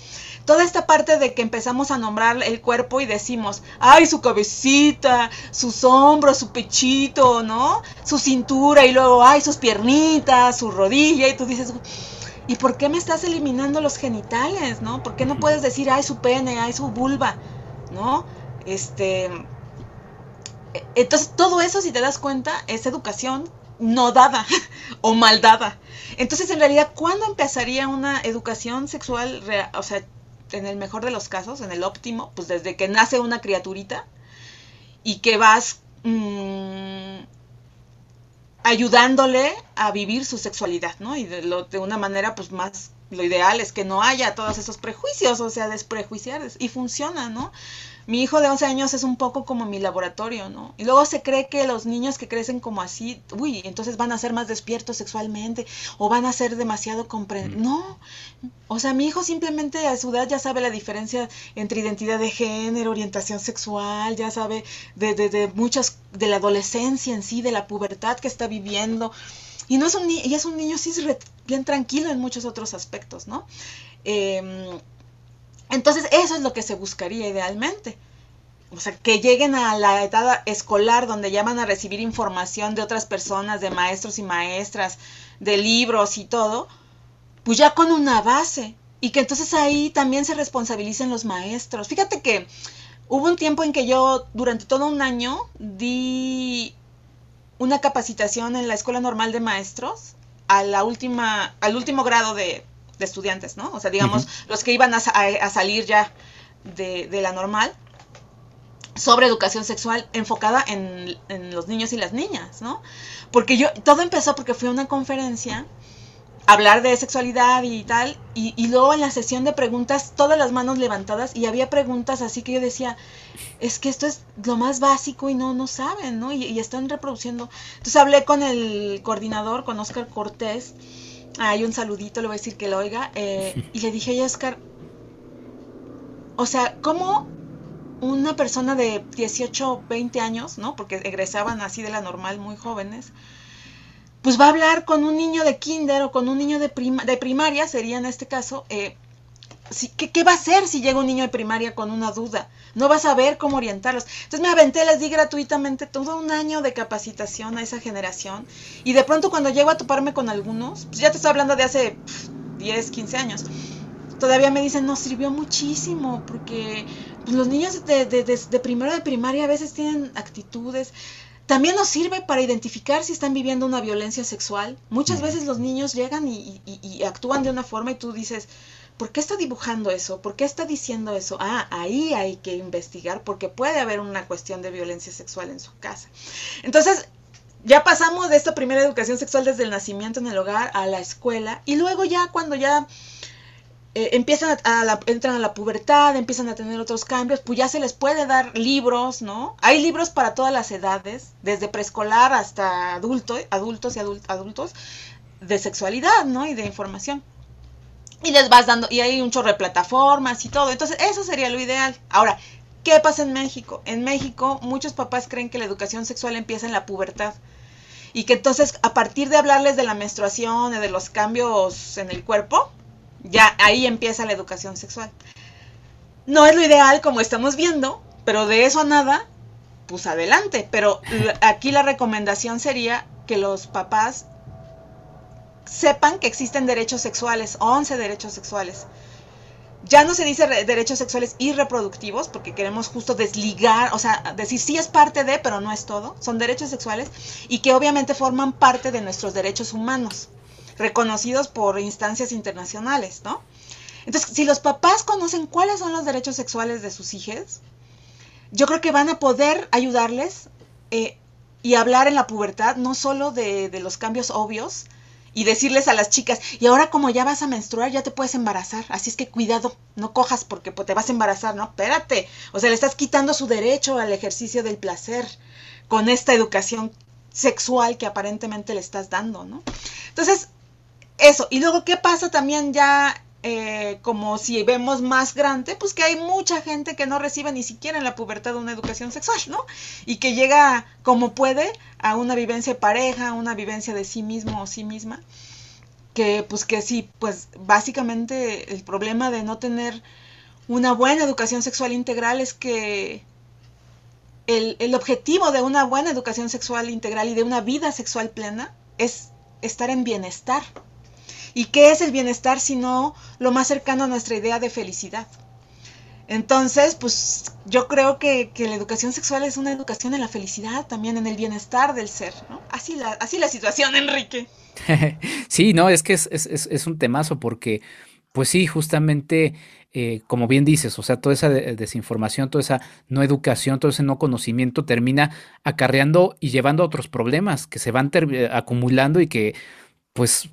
Speaker 3: Toda esta parte de que empezamos a nombrar el cuerpo y decimos, ay, su cabecita, sus hombros, su pechito, ¿no? Su cintura y luego, ay, sus piernitas, su rodilla. Y tú dices, ¿Y por qué me estás eliminando los genitales, no? ¿Por qué no puedes decir, ay, su pene, ay, su vulva, ¿no? Este. Entonces, todo eso, si te das cuenta, es educación no dada (laughs) o mal dada. Entonces, en realidad, ¿cuándo empezaría una educación sexual, o sea, en el mejor de los casos, en el óptimo, pues desde que nace una criaturita y que vas mm, ayudándole a vivir su sexualidad, ¿no? Y de, lo, de una manera, pues más, lo ideal es que no haya todos esos prejuicios, o sea, desprejuiciar, y funciona, ¿no? Mi hijo de 11 años es un poco como mi laboratorio, ¿no? Y luego se cree que los niños que crecen como así, uy, entonces van a ser más despiertos sexualmente o van a ser demasiado comprendidos. Mm. No, o sea, mi hijo simplemente a su edad ya sabe la diferencia entre identidad de género, orientación sexual, ya sabe de, de, de muchas, de la adolescencia en sí, de la pubertad que está viviendo. Y, no es un, y es un niño sí bien tranquilo en muchos otros aspectos, ¿no? Eh, entonces, eso es lo que se buscaría idealmente. O sea, que lleguen a la edad escolar donde ya van a recibir información de otras personas, de maestros y maestras, de libros y todo, pues ya con una base. Y que entonces ahí también se responsabilicen los maestros. Fíjate que hubo un tiempo en que yo durante todo un año di una capacitación en la Escuela Normal de Maestros a la última, al último grado de, de estudiantes, ¿no? O sea, digamos, los que iban a, salir ya de, la normal sobre educación sexual enfocada en, los niños y las niñas, ¿no? Porque yo, todo empezó porque fui a una conferencia hablar de sexualidad y tal, y, luego en la sesión de preguntas, todas las manos levantadas, y había preguntas así que yo decía, es que esto es lo más básico y no, no saben, ¿no? Y, y están reproduciendo. Entonces hablé con el coordinador, con Oscar Cortés, hay un saludito, le voy a decir que lo oiga. Eh, y le dije, a Oscar, o sea, ¿cómo una persona de 18, 20 años, ¿no? Porque egresaban así de la normal muy jóvenes, pues va a hablar con un niño de kinder o con un niño de, prima, de primaria, sería en este caso, eh, ¿qué, va a hacer si llega un niño de primaria con una duda? No vas a ver cómo orientarlos. Entonces me aventé, les di gratuitamente todo un año de capacitación a esa generación. Y de pronto cuando llego a toparme con algunos, pues ya te estoy hablando de hace 10, 15 años, todavía me dicen, nos sirvió muchísimo, porque pues, los niños de, de, primero de primaria a veces tienen actitudes. También nos sirve para identificar si están viviendo una violencia sexual. Muchas veces los niños llegan y actúan de una forma y tú dices, ¿por qué está dibujando eso? ¿Por qué está diciendo eso? Ah, ahí hay que investigar porque puede haber una cuestión de violencia sexual en su casa. Entonces, ya pasamos de esta primera educación sexual desde el nacimiento en el hogar a la escuela y luego ya cuando ya eh, empiezan a, entran a la pubertad, empiezan a tener otros cambios, pues ya se les puede dar libros, ¿no? Hay libros para todas las edades, desde preescolar hasta adulto, adultos y adultos de sexualidad, ¿no? Y de información. Y les vas dando, y hay un chorro de plataformas y todo. Entonces, eso sería lo ideal. Ahora, ¿qué pasa en México? En México, muchos papás creen que la educación sexual empieza en la pubertad. Y que entonces, a partir de hablarles de la menstruación de los cambios en el cuerpo, ya ahí empieza la educación sexual. No es lo ideal, como estamos viendo, pero de eso a nada, pues adelante. Pero aquí la recomendación sería que los papás sepan que existen derechos sexuales, 11 derechos sexuales. Ya no se dice derechos sexuales y reproductivos porque queremos justo desligar, o sea, decir sí es parte de, pero no es todo. Son derechos sexuales y que obviamente forman parte de nuestros derechos humanos, reconocidos por instancias internacionales, ¿no? Entonces, si los papás conocen cuáles son los derechos sexuales de sus hijos, yo creo que van a poder ayudarles eh, y hablar en la pubertad no solo de, de los cambios obvios, y decirles a las chicas, y ahora como ya vas a menstruar, ya te puedes embarazar, así es que cuidado, no cojas porque pues, te vas a embarazar, no, espérate, o sea, le estás quitando su derecho al ejercicio del placer con esta educación sexual que aparentemente le estás dando, ¿no? Entonces, eso, y luego, ¿qué pasa también ya eh, como si vemos más grande, pues que hay mucha gente que no recibe ni siquiera en la pubertad una educación sexual, ¿no? Y que llega como puede a una vivencia pareja, una vivencia de sí mismo o sí misma, que pues que sí, pues básicamente el problema de no tener una buena educación sexual integral es que el, el objetivo de una buena educación sexual integral y de una vida sexual plena es estar en bienestar, ¿Y qué es el bienestar sino lo más cercano a nuestra idea de felicidad? Entonces, pues yo creo que, la educación sexual es una educación en la felicidad, también en el bienestar del ser, ¿no? Así la, así la situación, Enrique. (laughs)
Speaker 2: sí, no, es que es, es, un temazo porque, pues sí, justamente, eh, como bien dices, o sea, toda esa desinformación, toda esa no educación, todo ese no conocimiento termina acarreando y llevando a otros problemas que se van acumulando y que, pues,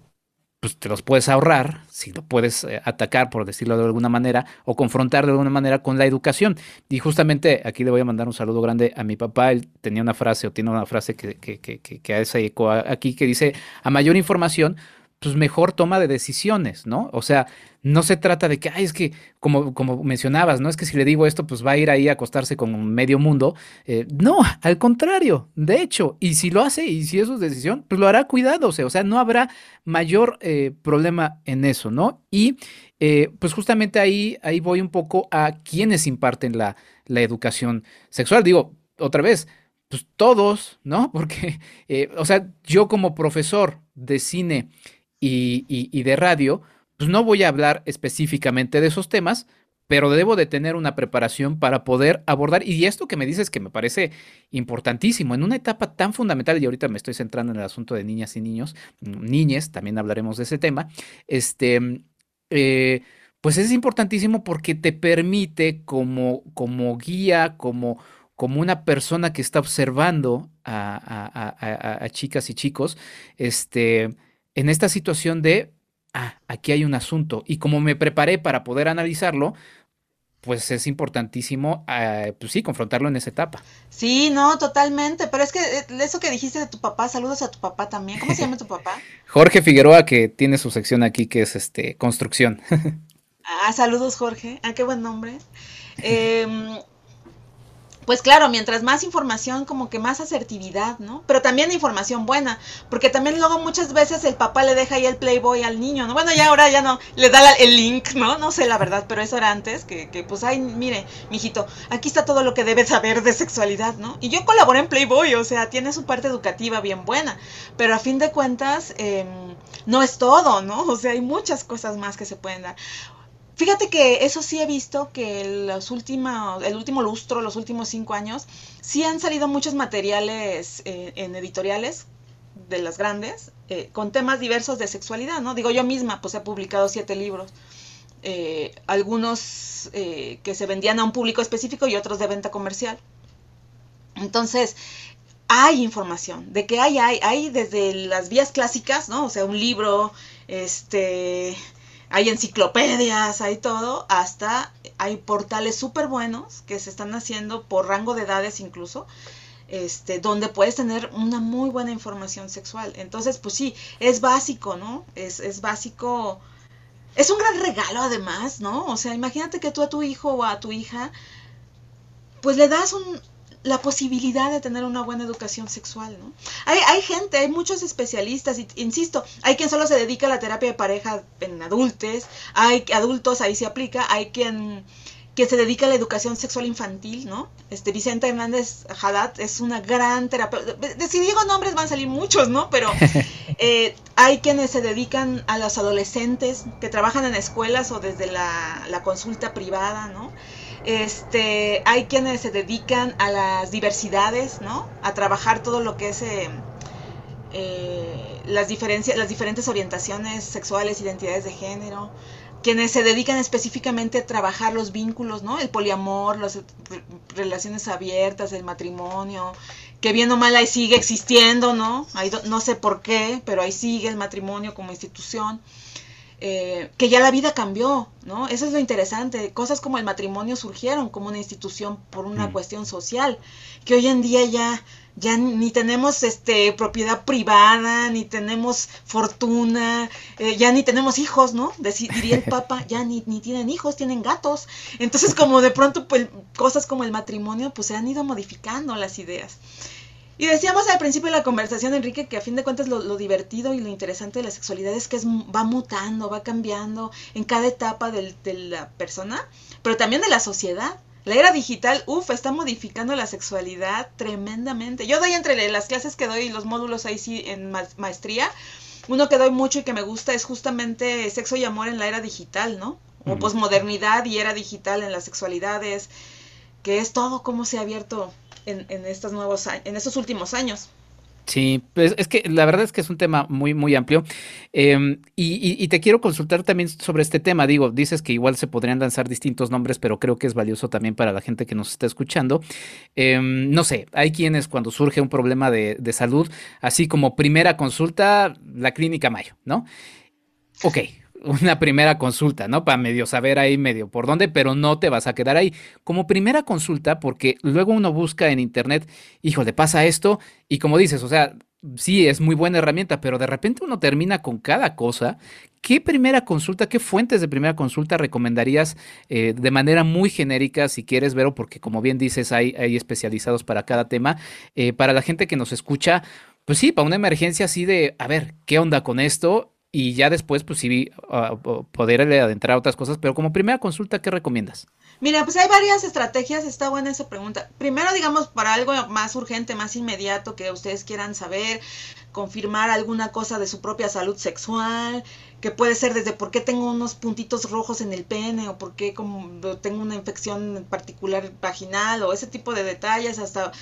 Speaker 2: pues te los puedes ahorrar, si lo puedes eh, atacar, por decirlo de alguna manera, o confrontar de alguna manera con la educación. Y justamente aquí le voy a mandar un saludo grande a mi papá. Él tenía una frase o tiene una frase que, que, que, que, ese eco aquí que dice, a mayor información, pues mejor toma de decisiones, ¿no? O sea, no se trata de que, ay, es que, como, como mencionabas, no es que si le digo esto, pues va a ir ahí a acostarse con medio mundo. Eh, no, al contrario, de hecho, y si lo hace y si es su decisión, pues lo hará cuidándose, o sea, no habrá mayor eh, problema en eso, ¿no? Y eh, pues justamente ahí, ahí voy un poco a quienes imparten la, la educación sexual. Digo, otra vez, pues todos, ¿no? (laughs) Porque, o sea, yo como profesor de cine, y, de radio, pues no voy a hablar específicamente de esos temas, pero debo de tener una preparación para poder abordar. Y esto que me dices que me parece importantísimo, en una etapa tan fundamental, y ahorita me estoy centrando en el asunto de niñas y niños, mm, niñes, también hablaremos de ese tema, este, eh, pues es importantísimo porque te permite como, como guía, como, como una persona que está observando a, a chicas y chicos, este, en esta situación de, ah, aquí hay un asunto. Y como me preparé para poder analizarlo, pues es importantísimo, eh, pues sí, confrontarlo en esa etapa.
Speaker 3: Sí, no, totalmente, pero es que eh, eso que dijiste de tu papá, saludos a tu papá también. ¿Cómo se llama tu (laughs) papá?
Speaker 2: Jorge Figueroa, que tiene su sección aquí, que es este construcción. (laughs)
Speaker 3: ah, saludos Jorge, ah, qué buen nombre. Eh, (laughs) pues claro, mientras más información, como que más asertividad, ¿no? Pero también información buena, porque también luego muchas veces el papá le deja ahí el Playboy al niño, ¿no? Bueno, ya ahora ya no, le da el link, ¿no? No sé la verdad, pero eso era antes, que, que pues, ay, mire, mijito, aquí está todo lo que debes saber de sexualidad, ¿no? Y yo colaboré en Playboy, o sea, tiene su parte educativa bien buena, pero a fin de cuentas, em, no es todo, ¿no? O sea, hay muchas cosas más que se pueden dar. Fíjate que eso sí he visto que los últimos, el último lustro, los últimos cinco años, sí han salido muchos materiales eh, en editoriales de las grandes eh, con temas diversos de sexualidad, ¿no? Digo, yo misma pues he publicado siete libros, eh, algunos que se vendían a un público específico y otros de venta comercial. Entonces, hay información, de que hay, hay, hay desde las vías clásicas, ¿no? O sea, un libro, este, hay enciclopedias, hay todo, hasta hay portales súper buenos que se están haciendo por rango de edades incluso, este, donde puedes tener una muy buena información sexual. Entonces, pues sí, es básico, ¿no? Es, es básico es un gran regalo además, ¿no? O sea, imagínate que tú a tu hijo o a tu hija, pues le das un, la posibilidad de tener una buena educación sexual, ¿no? Hay, hay gente, hay muchos especialistas, y, insisto, hay quien solo se dedica a la terapia de pareja en adultos, hay adultos, ahí se aplica, hay quien que se dedica a la educación sexual infantil, ¿no? Este Vicente Hernández Haddad es una gran terapeuta. Si digo nombres van a salir muchos, ¿no? Pero (laughs) eh, hay quienes se dedican a los adolescentes que trabajan en escuelas o desde la, la consulta privada, ¿no? Este, hay quienes se dedican a las diversidades, ¿no? A trabajar todo lo que es eh, eh, las diferencias, las diferentes orientaciones sexuales, identidades de género quienes se dedican específicamente a trabajar los vínculos, ¿no? El poliamor, las relaciones abiertas, el matrimonio, que bien o mal ahí sigue existiendo, ¿no? no sé por qué, pero ahí sigue el matrimonio como institución. Eh, que ya la vida cambió, ¿no? Eso es lo interesante. Cosas como el matrimonio surgieron como una institución por una mm. cuestión social, que hoy en día ya ya ni tenemos este propiedad privada, ni tenemos fortuna, eh, ya ni tenemos hijos, ¿no? diría el Papa, (laughs) ya ni, ni tienen hijos, tienen gatos. Entonces, como de pronto, pues, cosas como el matrimonio, pues se han ido modificando las ideas. Y decíamos al principio de la conversación, Enrique, que a fin de cuentas lo, divertido y lo interesante de la sexualidad es que es, va mutando, va cambiando en cada etapa de la persona, pero también de la sociedad. La era digital, uff, está modificando la sexualidad tremendamente. Yo doy entre las clases que doy y los módulos ahí sí en maestría, uno que doy mucho y que me gusta es justamente sexo y amor en la era digital, ¿no? O posmodernidad y era digital en las sexualidades, que es todo cómo se ha abierto en, estos nuevos en estos últimos años.
Speaker 2: Sí, pues es que la verdad es que es un tema muy, muy amplio. Em, y, te quiero consultar también sobre este tema. Digo, dices que igual se podrían lanzar distintos nombres, pero creo que es valioso también para la gente que nos está escuchando. Em, no sé, hay quienes cuando surge un problema de, de salud, así como primera consulta, la clínica Mayo, ¿no? Ok, una primera consulta, ¿no? Para medio saber ahí medio por dónde, pero no te vas a quedar ahí. Como primera consulta, porque luego uno busca en internet, hijo, le pasa esto, y como dices, o sea, sí, es muy buena herramienta, pero de repente uno termina con cada cosa. ¿Qué primera consulta, qué fuentes de primera consulta recomendarías eh, de manera muy genérica, si quieres ver, porque como bien dices, hay, hay especializados para cada tema, eh, para la gente que nos escucha? Pues sí, para una emergencia así de, a ver, ¿qué onda con esto? Y ya después, pues sí, uh, poder adentrar a otras cosas, pero como primera consulta, ¿qué recomiendas?
Speaker 3: Mira, pues hay varias estrategias, está buena esa pregunta. Primero, digamos, para algo más urgente, más inmediato, que ustedes quieran saber, confirmar alguna cosa de su propia salud sexual, que puede ser desde por qué tengo unos puntitos rojos en el pene o por qué como tengo una infección particular vaginal o ese tipo de detalles, hasta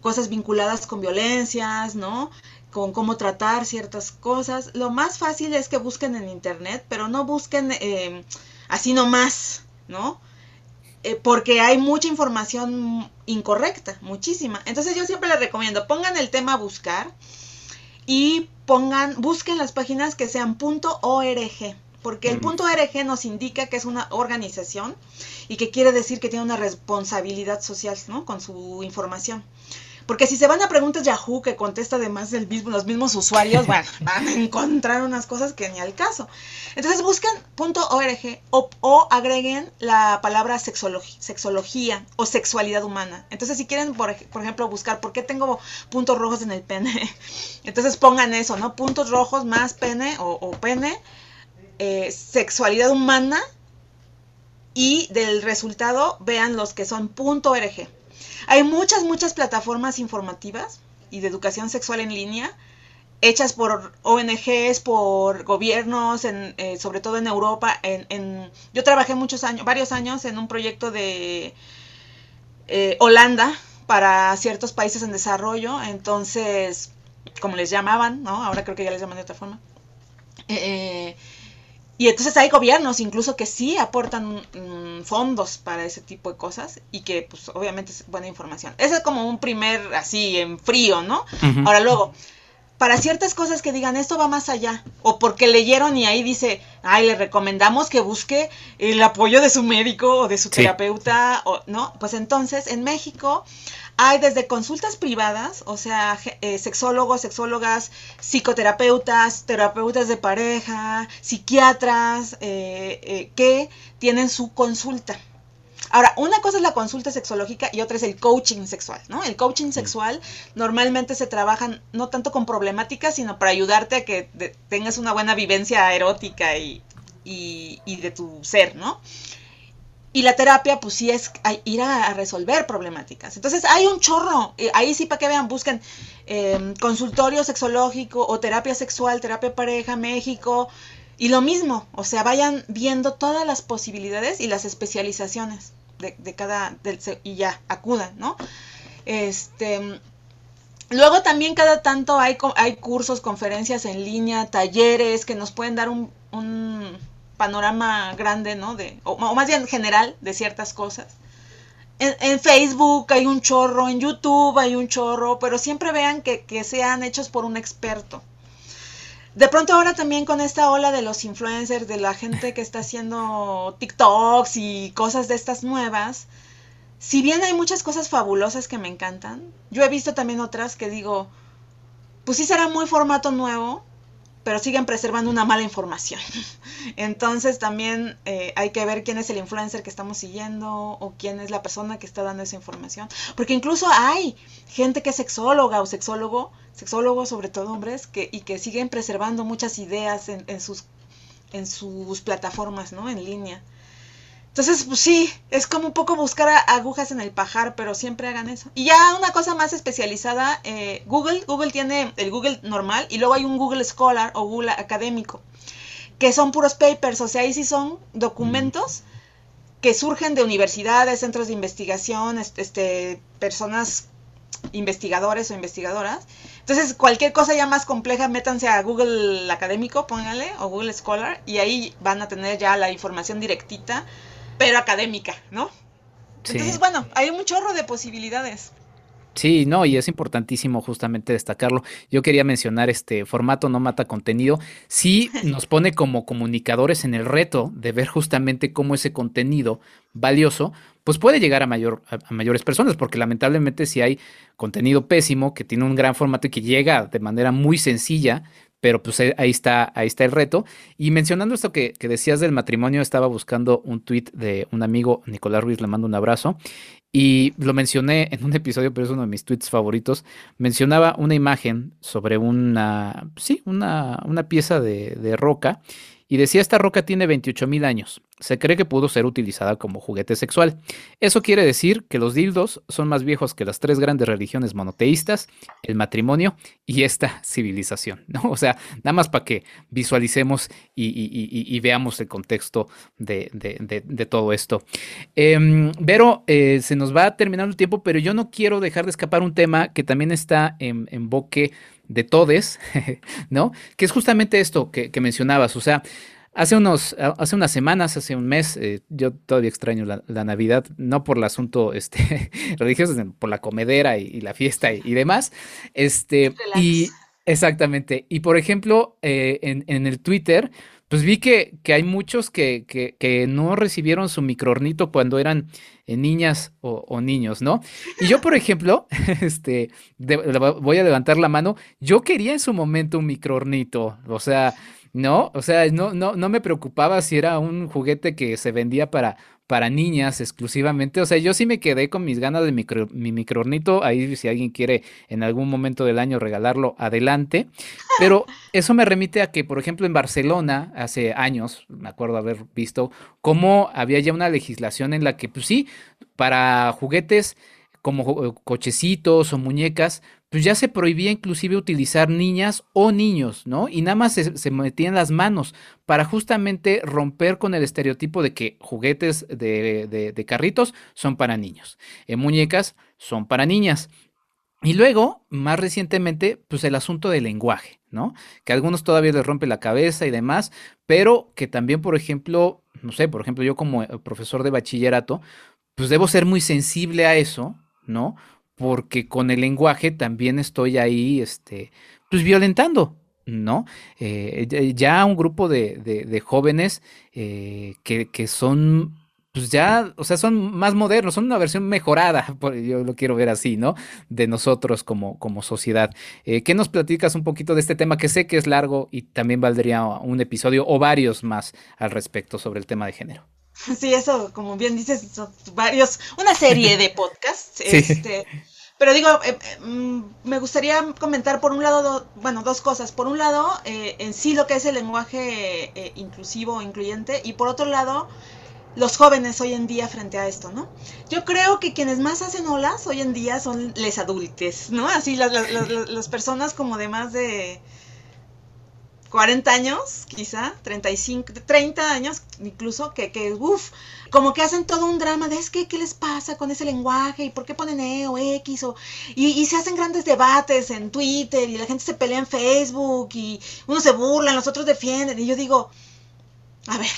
Speaker 3: cosas vinculadas con violencias, ¿no? Con cómo tratar ciertas cosas. Lo más fácil es que busquen en internet, pero no busquen eh, así nomás, ¿no? Eh, porque hay mucha información incorrecta, muchísima. Entonces yo siempre les recomiendo, pongan el tema a buscar y pongan, busquen las páginas que sean .org, porque el punto .org nos indica que es una organización y que quiere decir que tiene una responsabilidad social, ¿no? Con su información. Porque si se van a preguntas Yahoo que contesta además el mismo, los mismos usuarios, (laughs) bueno, van a encontrar unas cosas que ni al caso. Entonces busquen .org o, o agreguen la palabra sexología o sexualidad humana. Entonces si quieren, por, ejemplo, buscar por qué tengo puntos rojos en el pene, (laughs) entonces pongan eso, ¿no? Puntos rojos más pene o, pene, eh, sexualidad humana y del resultado vean los que son .org. Hay muchas, muchas plataformas informativas y de educación sexual en línea hechas por ONGs, por gobiernos, en, eh, sobre todo en Europa. En, yo trabajé muchos años, varios años en un proyecto de eh, Holanda para ciertos países en desarrollo, entonces, como les llamaban, ¿no? Ahora creo que ya les llaman de otra forma. Eh, y entonces hay gobiernos incluso que sí aportan mm, fondos para ese tipo de cosas y que pues obviamente es buena información. Ese es como un primer así en frío, ¿no? Ahora luego, para ciertas cosas que digan esto va más allá, o porque leyeron y ahí dice, ay, le recomendamos que busque el apoyo de su médico o de su terapeuta, o no, pues entonces en México hay desde consultas privadas, o sea, eh, sexólogos, sexólogas, psicoterapeutas, terapeutas de pareja, psiquiatras, eh, eh, que tienen su consulta. Ahora, una cosa es la consulta sexológica y otra es el coaching sexual, ¿no? El coaching sexual normalmente se trabaja no tanto con problemáticas, sino para ayudarte a que tengas una buena vivencia erótica y, y, de tu ser, ¿no? Y la terapia, pues sí es ir a, resolver problemáticas. Entonces hay un chorro, eh, ahí sí para que vean, busquen em, consultorio sexológico o terapia sexual, terapia pareja, México, y lo mismo, o sea, vayan viendo todas las posibilidades y las especializaciones de, cada, y ya, acudan, ¿no? Este, luego también cada tanto hay, hay cursos, conferencias en línea, talleres que nos pueden dar un, panorama grande, ¿no? De, o, más bien general de ciertas cosas. En, en, Facebook hay un chorro, en YouTube hay un chorro, pero siempre vean que, que sean hechos por un experto. De pronto ahora también con esta ola de los influencers, de la gente que está haciendo TikToks y cosas de estas nuevas, si bien hay muchas cosas fabulosas que me encantan, yo he visto también otras que digo, pues sí será muy formato nuevo, pero siguen preservando una mala información. (laughs) Entonces también eh, hay que ver quién es el influencer que estamos siguiendo o quién es la persona que está dando esa información. Porque incluso hay gente que es sexóloga o sexólogo, sexólogos sobre todo hombres, que, y que siguen preservando muchas ideas en, en sus, en sus plataformas, ¿no? En línea. Entonces, pues sí, es como un poco buscar agujas en el pajar, pero siempre hagan eso. Y ya una cosa más especializada, eh, Google, Google tiene el Google normal y luego hay un Google Scholar o Google académico, que son puros papers, o sea, ahí sí son documentos que surgen de universidades, centros de investigación, este, personas investigadores o investigadoras. Entonces, cualquier cosa ya más compleja, métanse a Google académico, pónganle, o Google Scholar, y ahí van a tener ya la información directita pero académica, ¿no? Entonces, bueno, hay un chorro de posibilidades.
Speaker 2: Sí, no, y es importantísimo justamente destacarlo. Yo quería mencionar este formato no mata contenido. Sí (laughs) nos pone como comunicadores en el reto de ver justamente cómo ese contenido valioso pues puede llegar a, mayor, a, mayores personas, porque lamentablemente si hay contenido pésimo que tiene un gran formato y que llega de manera muy sencilla, pero pues ahí está, ahí está el reto. Y mencionando esto que, decías del matrimonio, estaba buscando un tweet de un amigo, Nicolás Ruiz, le mando un abrazo, y lo mencioné en un episodio, pero es uno de mis tweets favoritos. Mencionaba una imagen sobre una, sí, una, una pieza de, de roca y decía esta roca tiene 28 mil años. Se cree que pudo ser utilizada como juguete sexual. Eso quiere decir que los dildos son más viejos que las tres grandes religiones monoteístas, el matrimonio y esta civilización. ¿no? (laughs) O sea, nada más para que visualicemos y, veamos el contexto de, todo esto. Em, eh, se nos va terminando el tiempo, pero yo no quiero dejar de escapar un tema que también está en, boque de todes, (laughs) ¿no? Que es justamente esto que, mencionabas, o sea, hace, unos, hace unas semanas, hace un mes, eh, yo todavía extraño la, Navidad, no por el asunto (laughs) este, religioso, sino por la comedera y, la fiesta y, demás, este, y exactamente, y por ejemplo, eh, en, en el Twitter, pues vi que, que hay muchos que, que, que, no recibieron su microornito cuando eran eh, niñas o, niños, ¿no? Y yo, por ejemplo, (laughs) este, voy a levantar la mano, yo quería en su momento un microornito, o sea, no, o sea, no, no, no me preocupaba si era un juguete que se vendía para para niñas exclusivamente. O sea, yo sí me quedé con mis ganas de micro, mi microornito. Ahí si alguien quiere en algún momento del año regalarlo, adelante. Pero eso me remite a que, por ejemplo, en Barcelona, hace años, me acuerdo haber visto, cómo había ya una legislación en la que, pues sí, para juguetes como cochecitos o muñecas, pues ya se prohibía inclusive utilizar niñas o niños, ¿no? Y nada más se, metían las manos para justamente romper con el estereotipo de que juguetes de, carritos son para niños, eh, muñecas son para niñas. Y luego, más recientemente, pues el asunto del lenguaje, ¿no? Que a algunos todavía les rompe la cabeza y demás, pero que también, por ejemplo, no sé, por ejemplo, yo como eh, profesor de bachillerato, pues debo ser muy sensible a eso, ¿no? Porque con el lenguaje también estoy ahí, este, pues violentando, ¿no? Eh, ya un grupo de, jóvenes eh, que, que, son pues ya, o sea, son más modernos, son una versión mejorada, (laughs) yo lo quiero ver así, ¿no? De nosotros como, como sociedad. Eh, ¿Qué nos platicas un poquito de este tema que sé que es largo y también valdría un episodio o varios más al respecto sobre el tema de género? (laughs)
Speaker 3: Sí, eso, como bien dices, son varios, una serie de podcasts. (laughs) Este, pero digo, eh, eh, mm, me gustaría comentar por un lado, bueno, dos cosas. Por un lado, en sí lo que es el lenguaje inclusivo, incluyente, y por otro lado, los jóvenes hoy en día frente a esto, ¿no? Yo creo que quienes más hacen olas hoy en día son les adultes, ¿no? Así las, las, personas como de más de 40 años, quizá, 35, 30 años incluso, que, que uff, como que hacen todo un drama de es que, ¿qué les pasa con ese lenguaje? ¿Y por qué ponen E o X? O, y, y, se hacen grandes debates en Twitter y la gente se pelea en Facebook y unos se burlan, los otros defienden. Y yo digo, a ver,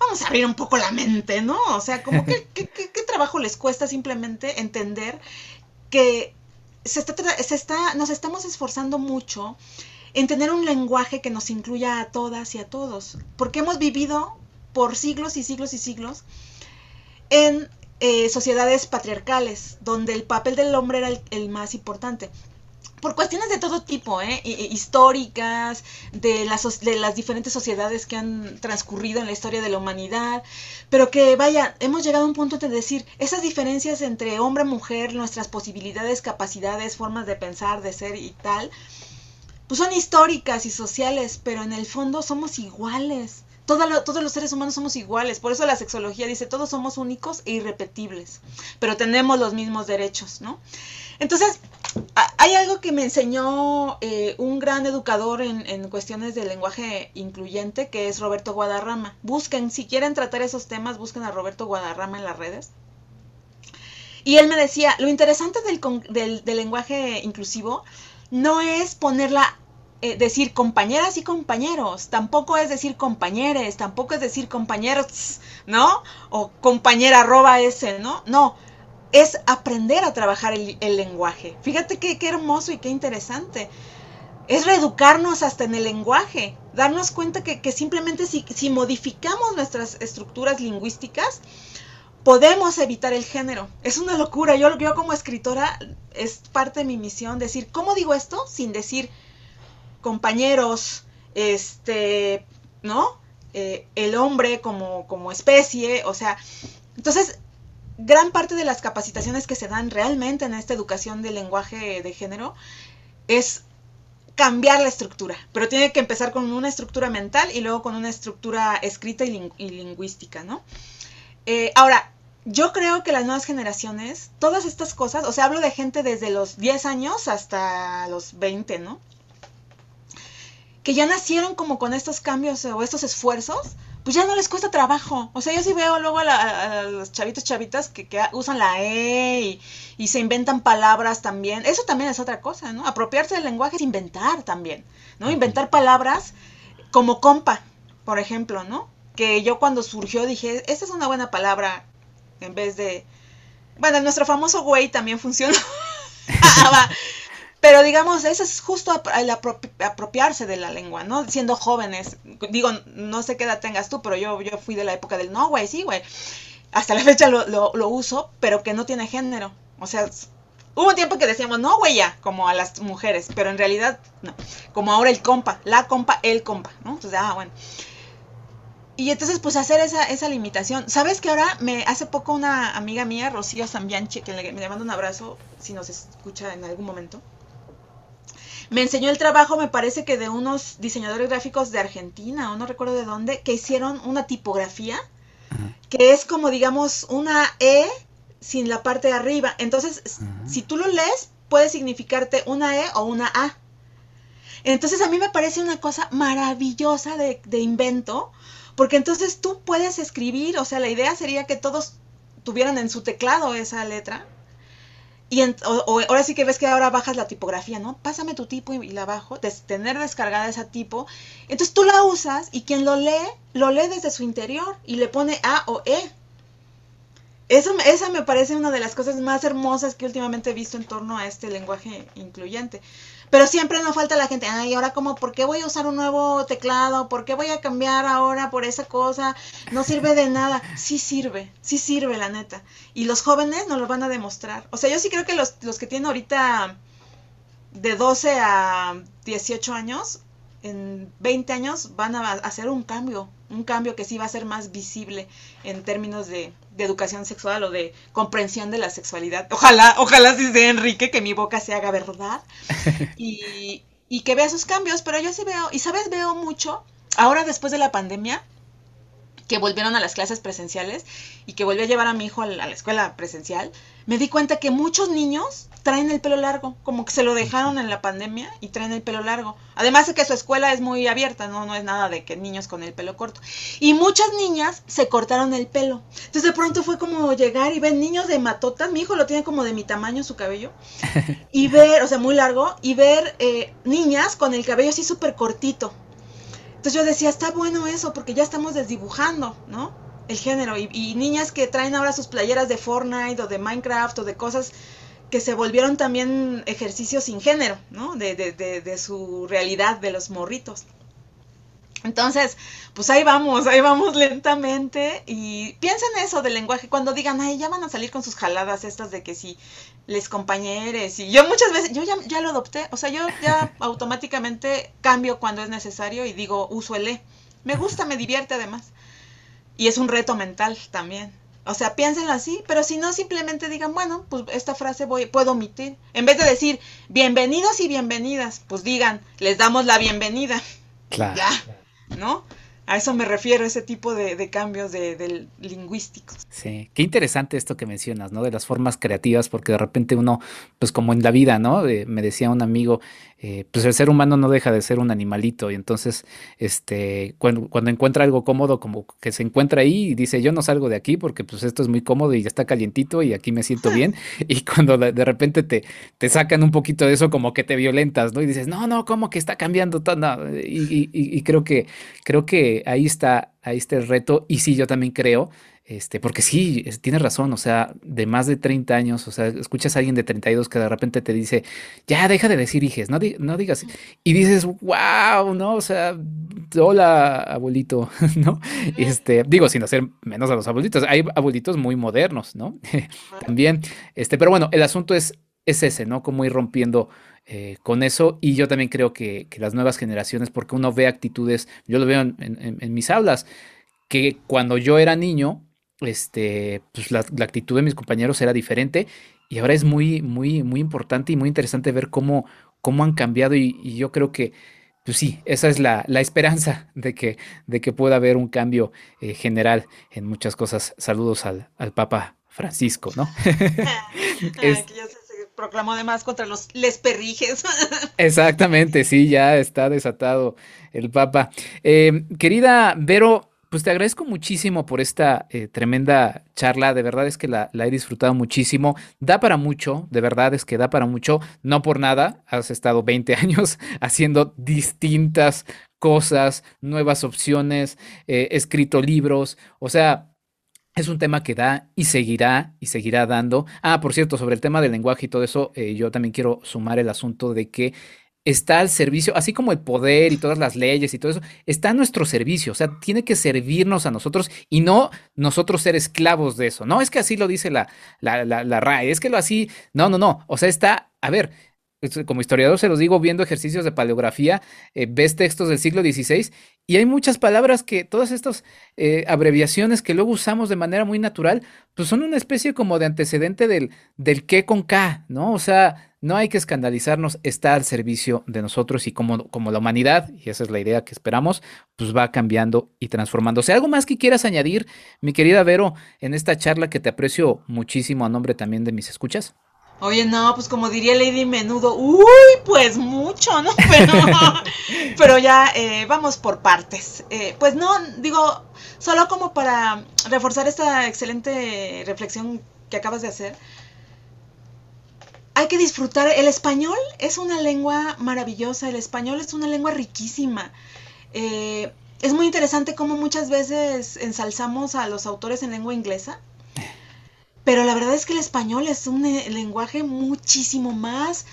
Speaker 3: vamos a abrir un poco la mente, ¿no? O sea, como que, (laughs) ¿qué, trabajo les cuesta simplemente entender que se está, se está, nos estamos esforzando mucho en tener un lenguaje que nos incluya a todas y a todos, porque hemos vivido por siglos y siglos y siglos en eh, sociedades patriarcales, donde el papel del hombre era el más importante por cuestiones de todo tipo, ¿eh? históricas, de las, de las diferentes sociedades que han transcurrido en la historia de la humanidad, pero que vaya, hemos llegado a un punto de decir, esas diferencias entre hombre, mujer, nuestras posibilidades, capacidades, formas de pensar, de ser y tal, pues son históricas y sociales, pero en el fondo somos iguales. todos los seres humanos somos iguales, por eso la sexología dice, todos somos únicos e irrepetibles, pero tenemos los mismos derechos, ¿no? Entonces, hay algo que me enseñó eh, un gran educador en, cuestiones de lenguaje incluyente, que es Roberto Guadarrama. Busquen, si quieren tratar esos temas, busquen a Roberto Guadarrama en las redes. Y él me decía, lo interesante del, lenguaje inclusivo no es ponerla, eh, decir compañeras y compañeros, tampoco es decir compañeres, tampoco es decir compañeros, ¿no? O compañera arroba ese, ¿no? No, es aprender a trabajar el, lenguaje. Fíjate qué, hermoso y qué interesante. Es reeducarnos hasta en el lenguaje, darnos cuenta que, simplemente si, si, modificamos nuestras estructuras lingüísticas, podemos evitar el género. Es una locura. Yo, yo como escritora es parte de mi misión decir, ¿cómo digo esto? Sin decir compañeros, este, ¿no? Eh, el hombre como, como especie, o sea, entonces gran parte de las capacitaciones que se dan realmente en esta educación del lenguaje de género es cambiar la estructura, pero tiene que empezar con una estructura mental y luego con una estructura escrita y, lingüística, ¿no? Eh, ahora, yo creo que las nuevas generaciones, todas estas cosas, o sea, hablo de gente desde los 10 años hasta los 20, ¿no? Que ya nacieron como con estos cambios o estos esfuerzos pues ya no les cuesta trabajo. O sea, yo sí veo luego a, los chavitos chavitas que, usan la E y, se inventan palabras también. Eso también es otra cosa, ¿no? Apropiarse del lenguaje es inventar también, ¿no? Inventar palabras como compa, por ejemplo, ¿no? Que yo cuando surgió dije, esta es una buena palabra en vez de... Bueno, nuestro famoso güey también funcionó. (laughs) Pero digamos, eso es justo el apropiarse de la lengua, ¿no? Siendo jóvenes. Digo, no sé qué edad tengas tú, pero yo, yo fui de la época del no, güey, sí, güey. Hasta la fecha lo, lo, uso, pero que no tiene género. O sea, hubo un tiempo que decíamos, no, güey, ya, como a las mujeres, pero en realidad, no. Como ahora el compa, la compa, el compa, ¿no? Entonces, ah, bueno. Y entonces, pues hacer esa, esa limitación. ¿Sabes que ahora me hace poco una amiga mía, Rocío Zambianchi, que le, me manda un abrazo si nos escucha en algún momento? me enseñó el trabajo, me parece que de unos diseñadores gráficos de Argentina, o no recuerdo de dónde, que hicieron una tipografía que es como, digamos, una E sin la parte de arriba. Entonces, si tú lo lees, puede significarte una E o una A. Entonces, a mí me parece una cosa maravillosa de, de invento, porque entonces tú puedes escribir, o sea, la idea sería que todos tuvieran en su teclado esa letra y ahora sí que ves que ahora bajas la tipografía, ¿no? Pásame tu tipo y, la bajo, tener descargada esa tipo. Entonces tú la usas y quien lo lee, lo lee desde su interior y le pone A o E. Eso, esa me parece una de las cosas más hermosas que últimamente he visto en torno a este lenguaje incluyente. Pero siempre nos falta la gente, ay, ahora como, ¿por qué voy a usar un nuevo teclado? ¿Por qué voy a cambiar ahora por esa cosa? No sirve de nada. Sí sirve, sí sirve, la neta. Y los jóvenes nos lo van a demostrar. O sea, yo sí creo que los, los que tienen ahorita de 12 a 18 años, en 20 años van a hacer un cambio, un cambio que sí va a ser más visible en términos de, de educación sexual o de comprensión de la sexualidad. Ojalá, ojalá si sea Enrique, que mi boca se haga verdad (laughs) y, y que vea esos cambios, pero yo sí veo, y sabes, veo mucho, ahora después de la pandemia, que volvieron a las clases presenciales y que volví a llevar a mi hijo a la, escuela presencial, me di cuenta que muchos niños traen el pelo largo, como que se lo dejaron en la pandemia y traen el pelo largo. Además de que su escuela es muy abierta, no, no es nada de que niños con el pelo corto. Y muchas niñas se cortaron el pelo. Entonces de pronto fue como llegar y ver niños de matotas, mi hijo lo tiene como de mi tamaño su cabello, (laughs) y ver, o sea, muy largo, y ver eh, niñas con el cabello así súper cortito. Entonces yo decía, está bueno eso, porque ya estamos desdibujando, ¿no? El género. Y, niñas que traen ahora sus playeras de Fortnite o de Minecraft o de cosas que se volvieron también ejercicios sin género, ¿no? De, de, de, de su realidad, de los morritos. Entonces, pues ahí vamos, ahí vamos lentamente y piensen eso del lenguaje cuando digan, ay, ya van a salir con sus jaladas estas de que si les compañeres y yo muchas veces, yo ya, ya lo adopté, o sea, yo ya (laughs) automáticamente cambio cuando es necesario y digo, uso el E. Me gusta, me divierte además. Y es un reto mental también. O sea, piénsenlo así, pero si no, simplemente digan, bueno, pues esta frase voy, puedo omitir. En vez de decir, bienvenidos y bienvenidas, pues digan, les damos la bienvenida. (laughs)
Speaker 2: Claro.
Speaker 3: Ya. ¿no? A eso me refiero, ese tipo de, cambios de, lingüísticos.
Speaker 2: Sí, qué interesante esto que mencionas, ¿no? De las formas creativas, porque de repente uno, pues como en la vida, ¿no? me decía un amigo, eh, pues el ser humano no deja de ser un animalito y entonces, este, cuando, cuando, encuentra algo cómodo, como que se encuentra ahí y dice, yo no salgo de aquí porque pues esto es muy cómodo y ya está calientito y aquí me siento bien. (laughs) y cuando de, repente te, te sacan un poquito de eso, como que te violentas, ¿no? Y dices, no, no, ¿cómo que está cambiando todo? y, y, creo que, creo que ahí está, ahí está el reto. Y sí, yo también creo este, porque sí, tienes razón, o sea, de más de 30 años, o sea, escuchas a alguien de 32 que de repente te dice, ya deja de decir hijes, no, no digas, y dices, wow, ¿no? O sea, hola, abuelito, (laughs) ¿no? Este, digo, sin hacer menos a los abuelitos, hay abuelitos muy modernos, ¿no? (laughs) También, este, pero bueno, el asunto es, es ese, ¿no? Cómo ir rompiendo eh, con eso. Y yo también creo que, que, las nuevas generaciones, porque uno ve actitudes, yo lo veo en, en mis aulas, que cuando yo era niño, este, pues la, actitud de mis compañeros era diferente y ahora es muy, muy, muy importante y muy interesante ver cómo, cómo han cambiado y, yo creo que, pues sí, esa es la, esperanza (laughs) de que, de que pueda haber un cambio eh, general en muchas cosas. Saludos al, al Papa Francisco, ¿no? (laughs) (laughs)
Speaker 3: es, proclamó además contra los les perrijes.
Speaker 2: Exactamente, sí, ya está desatado el Papa. Eh, querida Vero, pues te agradezco muchísimo por esta eh, tremenda charla, de verdad es que la, he disfrutado muchísimo, da para mucho, de verdad es que da para mucho, no por nada, has estado 20 (laughs) años haciendo distintas cosas, nuevas opciones, eh, escrito libros, o sea, es un tema que da y seguirá y seguirá dando. Ah, por cierto, sobre el tema del lenguaje y todo eso, eh, yo también quiero sumar el asunto de que está al servicio, así como el poder y todas las leyes y todo eso, está a nuestro servicio, o sea, tiene que servirnos a nosotros y no nosotros ser esclavos de eso. No es que así lo dice la, la, la, la RAE, es que lo así, no, no, no, o sea, está, a ver, como historiador se los digo, viendo ejercicios de paleografía, eh, ves textos del siglo XVI y hay muchas palabras que, todas estas eh, abreviaciones que luego usamos de manera muy natural, pues son una especie como de antecedente del, del qué con K, ¿no? O sea, no hay que escandalizarnos, está al servicio de nosotros y como, como la humanidad, y esa es la idea que esperamos, pues va cambiando y transformándose. ¿Algo más que quieras añadir, mi querida Vero, en esta charla que te aprecio muchísimo a nombre también de mis escuchas?
Speaker 3: Oye, no, pues como diría Lady Menudo, uy, pues mucho, ¿no? (laughs) Pero, ya eh, vamos por partes. Eh, pues no, digo, solo como para reforzar esta excelente reflexión que acabas de hacer, hay que disfrutar. El español es una lengua maravillosa, el español es una lengua riquísima. Eh, es muy interesante cómo muchas veces ensalzamos a los autores en lengua inglesa pero la verdad es que el español es un eh, lenguaje muchísimo más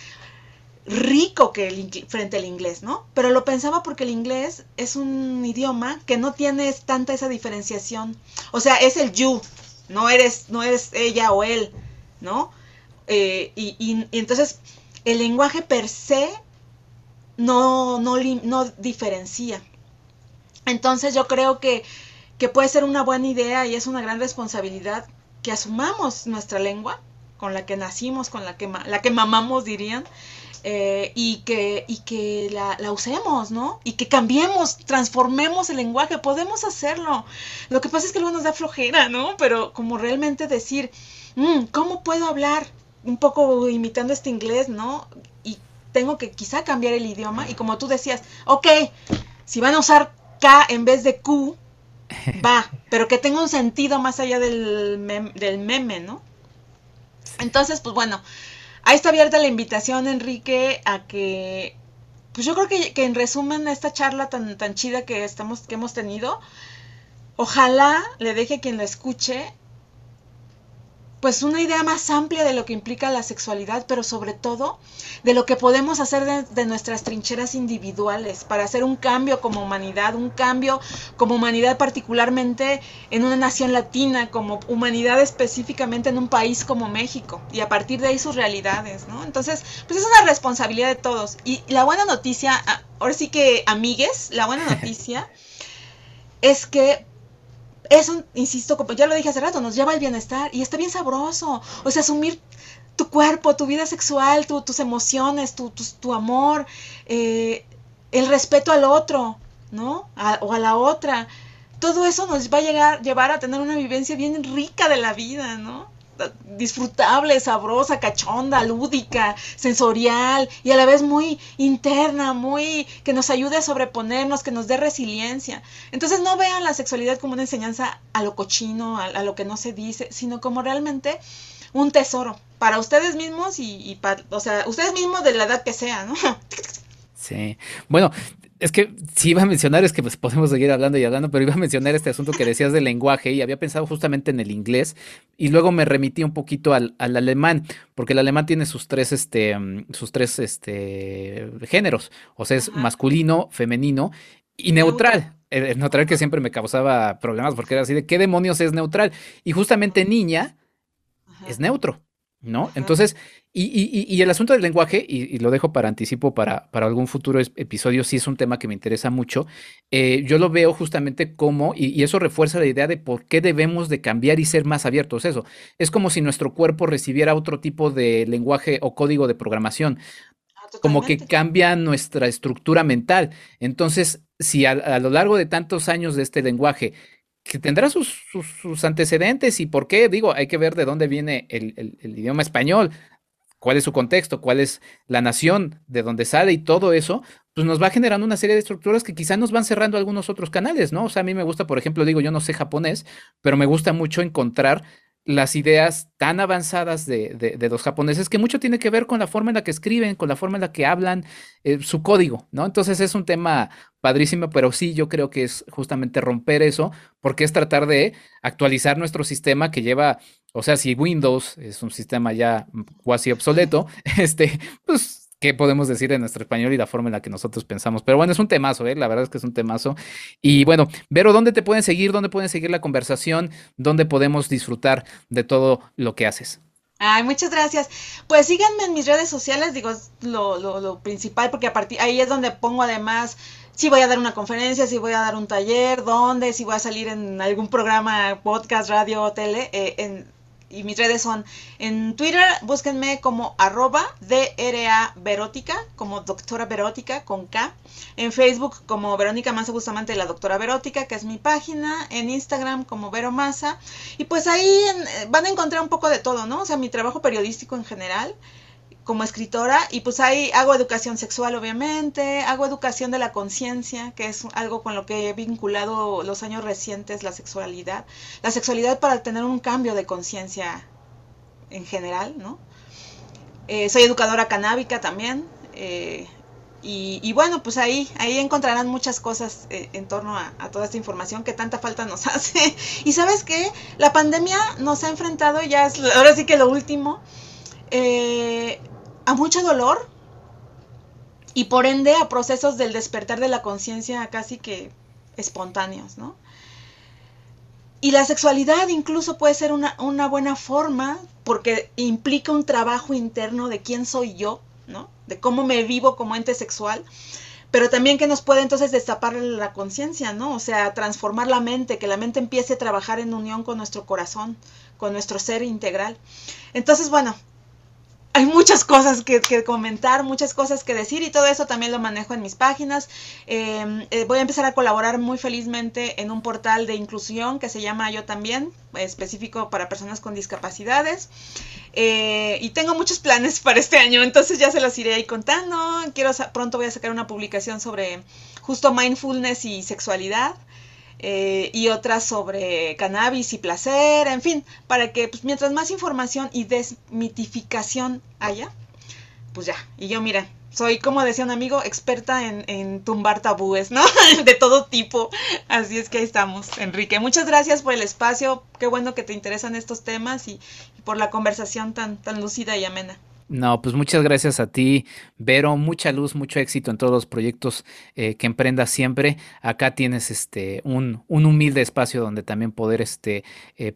Speaker 3: rico que el frente al inglés, ¿no? Pero lo pensaba porque el inglés es un idioma que no tiene tanta esa diferenciación. O sea, es el you, no eres, no eres ella o él, ¿no? Eh, y, entonces el lenguaje per se no, no, no diferencia. Entonces yo creo que, que puede ser una buena idea y es una gran responsabilidad que asumamos nuestra lengua, con la que nacimos, con la que, la que mamamos, dirían, eh, y que, y que la, usemos, ¿no? Y que cambiemos, transformemos el lenguaje, podemos hacerlo. Lo que pasa es que luego nos da flojera, ¿no? Pero como realmente decir, mm, ¿cómo puedo hablar? Un poco imitando este inglés, ¿no? Y tengo que quizá cambiar el idioma. Y como tú decías, ok, si van a usar K en vez de Q, va, (laughs) pero que tenga un sentido más allá del, del meme, ¿no? Entonces, pues bueno, ahí está abierta la invitación, Enrique, a que, pues yo creo que, que en resumen esta charla tan, tan chida que, estamos, que hemos tenido, ojalá le deje a quien la escuche pues una idea más amplia de lo que implica la sexualidad, pero sobre todo de lo que podemos hacer de, nuestras trincheras individuales para hacer un cambio como humanidad, un cambio como humanidad particularmente en una nación latina, como humanidad específicamente en un país como México y a partir de ahí sus realidades, ¿no? Entonces, pues es una responsabilidad de todos. Y la buena noticia, ah, ahora sí que amigues, la buena (laughs) noticia es que eso, insisto, como ya lo dije hace rato, nos lleva al bienestar y está bien sabroso. O sea, asumir tu cuerpo, tu vida sexual, tus emociones, tu, tu, amor, eh, el respeto al otro, ¿no? o a la otra. Todo eso nos va a llegar, llevar a tener una vivencia bien rica de la vida, ¿no? Disfrutable, sabrosa, cachonda, lúdica, sensorial y a la vez muy interna, muy que nos ayude a sobreponernos, que nos dé resiliencia. Entonces no vean la sexualidad como una enseñanza a lo cochino, a, lo que no se dice, sino como realmente un tesoro para ustedes mismos y, y para, o sea, ustedes mismos de la edad que sea, ¿no?
Speaker 2: Sí. Bueno, es que si iba a mencionar, es que pues podemos seguir hablando y hablando, pero iba a mencionar este asunto que decías del lenguaje y había pensado justamente en el inglés y luego me remití un poquito al, alemán, porque el alemán tiene sus tres, este, sus tres, este, géneros, o sea, es masculino, femenino y neutral. El, neutral que siempre me causaba problemas porque era así de qué demonios es neutral. Y justamente niña es neutro. ¿no? Entonces, y, el asunto del lenguaje, y, lo dejo para anticipo para, para algún futuro episodio, sí es un tema que me interesa mucho, eh, yo lo veo justamente como, y, eso refuerza la idea de por qué debemos de cambiar y ser más abiertos, eso. Es como si nuestro cuerpo recibiera otro tipo de lenguaje o código de programación. Ah, como que cambia nuestra estructura mental. Entonces, si a lo largo de tantos años de este lenguaje que tendrá sus, sus, antecedentes y por qué, digo, hay que ver de dónde viene el, idioma español, cuál es su contexto, cuál es la nación de dónde sale y todo eso, pues nos va generando una serie de estructuras que quizá nos van cerrando algunos otros canales, ¿no? O sea, a mí me gusta, por ejemplo, digo, yo no sé japonés, pero me gusta mucho encontrar las ideas tan avanzadas de, de, los japoneses que mucho tiene que ver con la forma en la que escriben, con la forma en la que hablan, eh, su código, ¿no? Entonces es un tema padrísimo, pero sí yo creo que es justamente romper eso, porque es tratar de actualizar nuestro sistema que lleva, o sea, si Windows es un sistema ya cuasi obsoleto, (laughs) este, pues qué podemos decir en nuestro español y la forma en la que nosotros pensamos. Pero bueno, es un temazo, ¿eh? la verdad es que es un temazo. Y bueno, Vero, ¿dónde te pueden seguir? ¿Dónde pueden seguir la conversación? ¿Dónde podemos disfrutar de todo lo que haces?
Speaker 3: Ay, muchas gracias. Pues síganme en mis redes sociales, digo, es lo, lo, lo principal, porque a partir ahí es donde pongo además si voy a dar una conferencia, si voy a dar un taller, dónde, si voy a salir en algún programa, podcast, radio, tele, eh, en, y mis redes son en Twitter, búsquenme como arroba DRA Verótica, como doctora Verótica con K. En Facebook como Verónica Massa Bustamante, la doctora Verótica, que es mi página. En Instagram como Vero Massa. Y pues ahí van a encontrar un poco de todo, ¿no? O sea, mi trabajo periodístico en general como escritora y pues ahí hago educación sexual obviamente, hago educación de la conciencia, que es algo con lo que he vinculado los años recientes la sexualidad, la sexualidad para tener un cambio de conciencia en general, ¿no? Eh, soy educadora canábica también eh, Y, bueno, pues ahí, ahí encontrarán muchas cosas eh, en torno a, toda esta información que tanta falta nos (laughs) hace. Y sabes qué, la pandemia nos ha enfrentado, ya es ahora sí que lo último, eh, a mucho dolor y por ende a procesos del despertar de la conciencia casi que espontáneos, ¿no? Y la sexualidad incluso puede ser una, una buena forma porque implica un trabajo interno de quién soy yo, ¿no? De cómo me vivo como ente sexual, pero también que nos puede entonces destapar la conciencia, ¿no? O sea, transformar la mente, que la mente empiece a trabajar en unión con nuestro corazón, con nuestro ser integral. Entonces, bueno, hay muchas cosas que, comentar, muchas cosas que decir y todo eso también lo manejo en mis páginas. Em, eh, voy a empezar a colaborar muy felizmente en un portal de inclusión que se llama Yo también, específico para personas con discapacidades. Eh, y tengo muchos planes para este año, entonces ya se los iré ahí contando. Quiero pronto voy a sacar una publicación sobre justo mindfulness y sexualidad. Eh, y otras sobre cannabis y placer, en fin, para que pues, mientras más información y desmitificación haya, pues ya, y yo mira, soy como decía un amigo, experta en, tumbar tabúes, ¿no? (laughs) de todo tipo. Así es que ahí estamos, Enrique. Muchas gracias por el espacio, qué bueno que te interesan estos temas y, y por la conversación tan, tan lúcida y amena.
Speaker 2: No, pues muchas gracias a ti, Vero. Mucha luz, mucho éxito en todos los proyectos eh, que emprendas siempre. Acá tienes este un, un, humilde espacio donde también poder este, eh,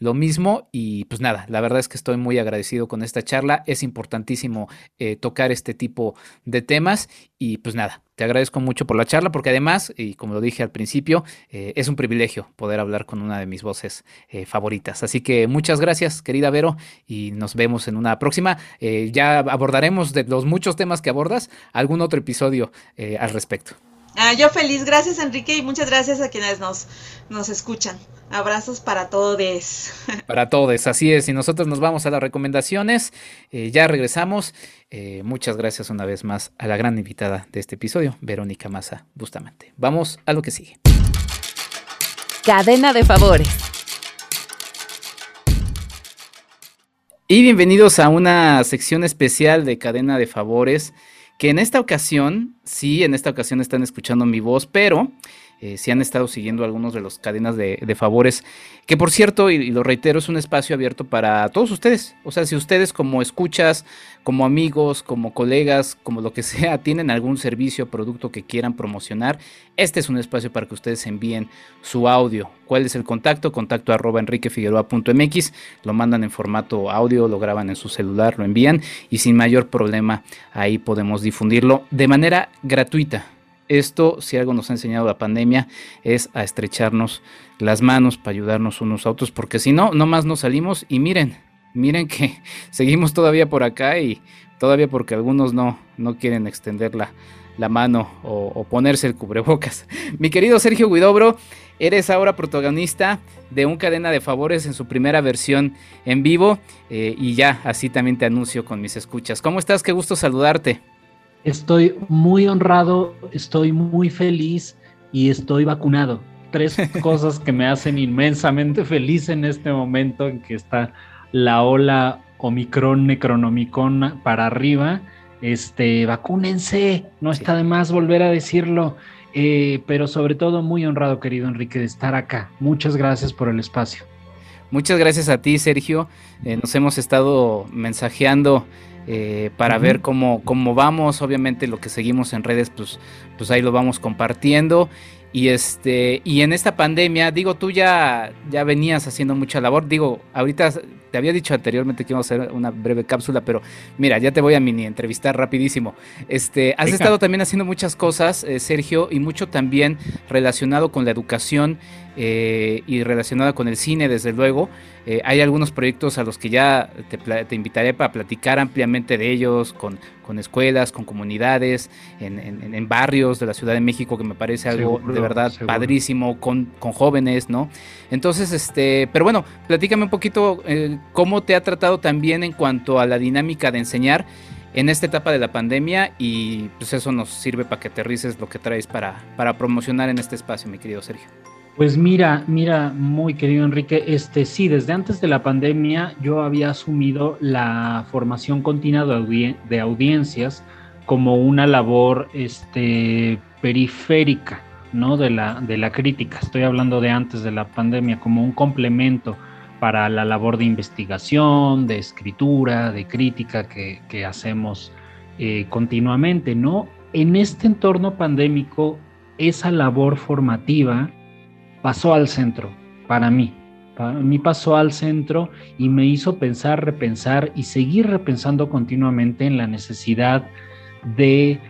Speaker 2: mismo. Y pues nada, la verdad es que estoy muy agradecido con esta charla. Es importantísimo eh, tocar este tipo de temas. Y pues nada, te agradezco mucho por la charla porque además, y como lo dije al principio, eh, es un privilegio poder hablar con una de mis voces eh, favoritas. Así que muchas gracias, querida Vero, y nos vemos en una próxima. Eh, ya abordaremos de los muchos temas que abordas algún otro episodio al respecto.
Speaker 3: Ah, yo feliz, gracias Enrique y muchas gracias a quienes nos, nos escuchan. Abrazos para todos. (laughs)
Speaker 2: Para todos, así es. Y nosotros nos vamos a las recomendaciones. ya regresamos. Eh, muchas gracias una vez más a la gran invitada de este episodio, Verónica Maza Bustamante. Vamos a lo que sigue.
Speaker 1: Cadena de favores.
Speaker 2: Y bienvenidos a una sección especial de Cadena de Favores, que en esta ocasión, sí, en esta ocasión están escuchando mi voz, pero eh, si han estado siguiendo algunos de los cadenas de, favores, que por cierto, y, lo reitero, es un espacio abierto para todos ustedes. O sea, si ustedes como escuchas, como amigos, como colegas, como lo que (laughs) sea, tienen algún servicio o producto que quieran promocionar, este es un espacio para que ustedes envíen su audio. ¿Cuál es el contacto? Contacto arroba enriquefigueroa.mx, lo mandan en formato audio, lo graban en su celular, lo envían y sin mayor problema ahí podemos difundirlo de manera gratuita esto, si algo nos ha enseñado la pandemia, es a estrecharnos las manos para ayudarnos unos a otros, porque si no, nomás nos salimos y miren, miren que (laughs) seguimos todavía por acá y todavía porque algunos no, no quieren extender la, mano o, ponerse el cubrebocas. (laughs) Mi querido Sergio Guidobro, eres ahora protagonista de un cadena de favores en su primera versión en vivo eh, y ya así también te anuncio con mis escuchas. ¿Cómo estás? Qué gusto saludarte.
Speaker 4: Estoy muy honrado, estoy muy feliz y estoy vacunado. Tres (laughs) cosas que me hacen inmensamente feliz en este momento en que está la ola Omicron, Necronomicon para arriba. Este, vacúnense, no está de más volver a decirlo. Eh, pero sobre todo muy honrado, querido Enrique, de estar acá. Muchas gracias por el espacio.
Speaker 2: Muchas gracias a ti, Sergio. Eh, nos hemos estado mensajeando eh, para ver cómo, cómo vamos. Obviamente lo que seguimos en redes, pues, pues ahí lo vamos compartiendo. Y este, y en esta pandemia, digo, tú ya, ya venías haciendo mucha labor. Digo, ahorita te había dicho anteriormente que íbamos a hacer una breve cápsula, pero mira, ya te voy a mini entrevistar rapidísimo. Este, has estado también haciendo muchas cosas, eh, Sergio, y mucho también relacionado con la educación eh, y relacionada con el cine, desde luego. Eh, hay algunos proyectos a los que ya te, invitaré para platicar ampliamente de ellos, con, con escuelas, con comunidades, en, barrios de la Ciudad de México, que me parece algo de verdad padrísimo, con, con, jóvenes, ¿no? Entonces, este, pero bueno, platícame un poquito eh, cómo te ha tratado también en cuanto a la dinámica de enseñar en esta etapa de la pandemia y pues eso nos sirve para que aterrices lo que traes para, para promocionar en este espacio, mi querido Sergio.
Speaker 4: Pues mira, mira, muy querido Enrique, este sí, desde antes de la pandemia yo había asumido la formación continua de, audiencias como una labor este, periférica, ¿no? De la, de la crítica. Estoy hablando de antes de la pandemia, como un complemento para la labor de investigación, de escritura, de crítica que, hacemos eh, continuamente, ¿no? En este entorno pandémico, esa labor formativa pasó al centro, para mí. Para mí pasó al centro y me hizo pensar, repensar y seguir repensando continuamente en la necesidad de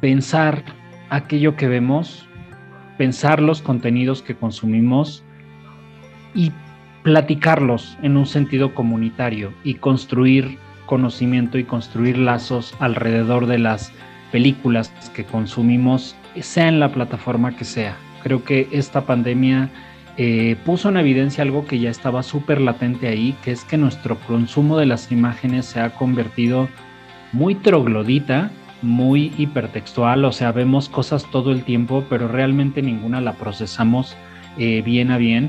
Speaker 4: pensar aquello que vemos, pensar los contenidos que consumimos y platicarlos en un sentido comunitario y construir conocimiento y construir lazos alrededor de las películas que consumimos, sea en la plataforma que sea. Creo que esta pandemia eh, puso en evidencia algo que ya estaba súper latente ahí, que es que nuestro consumo de las imágenes se ha convertido muy troglodita, muy hipertextual, o sea, vemos cosas todo el tiempo, pero realmente ninguna la procesamos eh, bien a bien.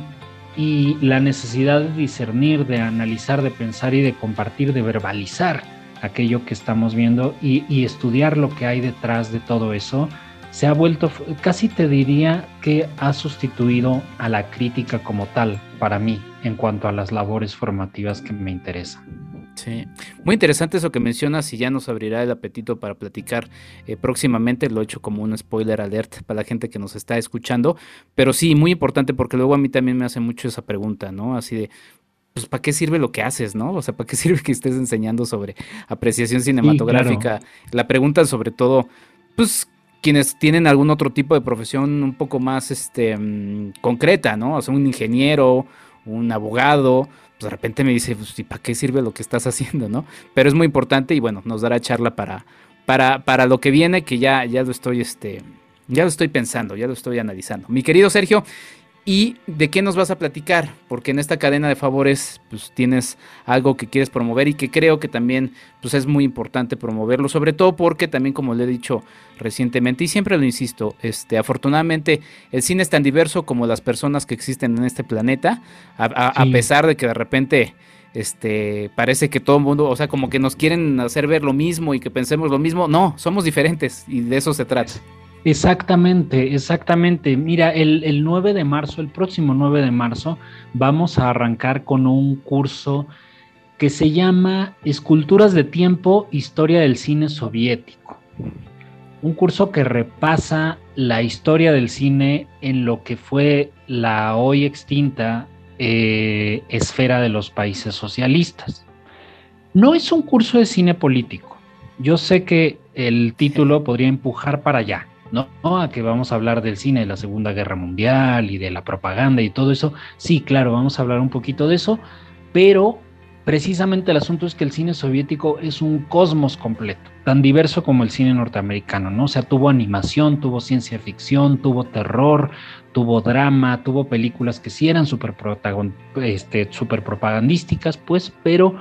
Speaker 4: Y la necesidad de discernir, de analizar, de pensar y de compartir, de verbalizar aquello que estamos viendo y estudiar lo que hay detrás de todo eso, se ha vuelto, casi te diría que ha sustituido a la crítica como tal para mí en cuanto a las labores formativas que me interesan.
Speaker 2: Sí, muy interesante eso que mencionas y ya nos abrirá el apetito para platicar eh, próximamente, lo he hecho como un spoiler alert para la gente que nos está escuchando, pero sí, muy importante porque luego a mí también me hace mucho esa pregunta, ¿no? Así de, pues ¿para qué sirve lo que haces, no? O sea, ¿para qué (laughs) sirve que estés enseñando sobre apreciación cinematográfica? La pregunta sobre todo, pues quienes tienen algún otro tipo de profesión un poco más este, mm, concreta, ¿no? O sea, un ingeniero, un abogado, pues de repente me dice, pues, ¿y para qué sirve lo que estás haciendo, no? Pero es muy importante y bueno, nos dará charla para, para, para lo que viene, que ya, ya lo estoy, este, ya lo estoy pensando, ya lo estoy analizando. Mi querido Sergio, ¿Y de qué nos vas a platicar? Porque en esta cadena de favores pues tienes algo que quieres promover y que creo que también pues es muy importante promoverlo, sobre todo porque también como le he dicho recientemente y siempre lo insisto, este afortunadamente el cine es tan diverso como las personas que existen en este planeta, a, pesar de que de repente este parece que todo el mundo, o sea, como que nos quieren hacer ver lo mismo y que pensemos lo mismo, no, somos diferentes y de eso se trata.
Speaker 4: Exactamente, exactamente. Mira, el, 9 de marzo, el próximo 9 de marzo, vamos a arrancar con un curso que se llama Esculturas de Tiempo, Historia del Cine Soviético. Un curso que repasa la historia del cine en lo que fue la hoy extinta eh, esfera de los países socialistas. No es un curso de cine político. Yo sé que el título podría empujar para allá ¿no? A que vamos a hablar del cine de la Segunda Guerra Mundial y de la propaganda y todo eso. Sí, claro, vamos a hablar un poquito de eso, pero precisamente el asunto es que el cine soviético es un cosmos completo, tan diverso como el cine norteamericano, ¿no? O sea, tuvo animación, tuvo ciencia ficción, tuvo terror, tuvo drama, tuvo películas que sí eran súper este, super propagandísticas, pues, pero...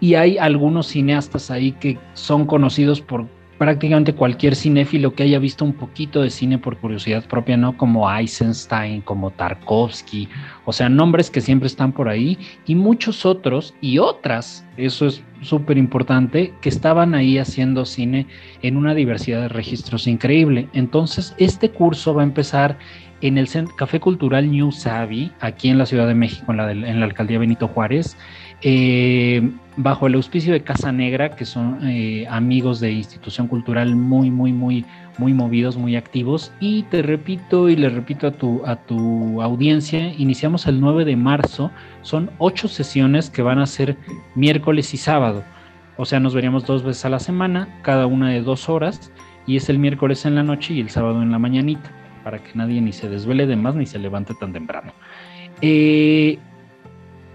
Speaker 4: y hay algunos cineastas ahí que son conocidos por prácticamente cualquier cinéfilo que haya visto un poquito de cine por curiosidad propia, ¿no? Como Eisenstein, como Tarkovsky, o sea, nombres que siempre están por ahí, y muchos otros y otras, eso es súper importante, que estaban ahí haciendo cine en una diversidad de registros increíble. Entonces, este curso va a empezar en el Café Cultural New Savvy, aquí en la Ciudad de México, en la, en la alcaldía Benito Juárez. Eh, bajo el auspicio de Casa Negra, que son eh, amigos de institución cultural muy, muy, muy, muy movidos, muy activos. Y te repito y le repito a tu, a tu audiencia, iniciamos el 9 de marzo, son ocho sesiones que van a ser miércoles y sábado. O sea, nos veríamos dos veces a la semana, cada una de dos horas, y es el miércoles en la noche y el sábado en la mañanita, para que nadie ni se desvele de más ni se levante tan temprano. Eh,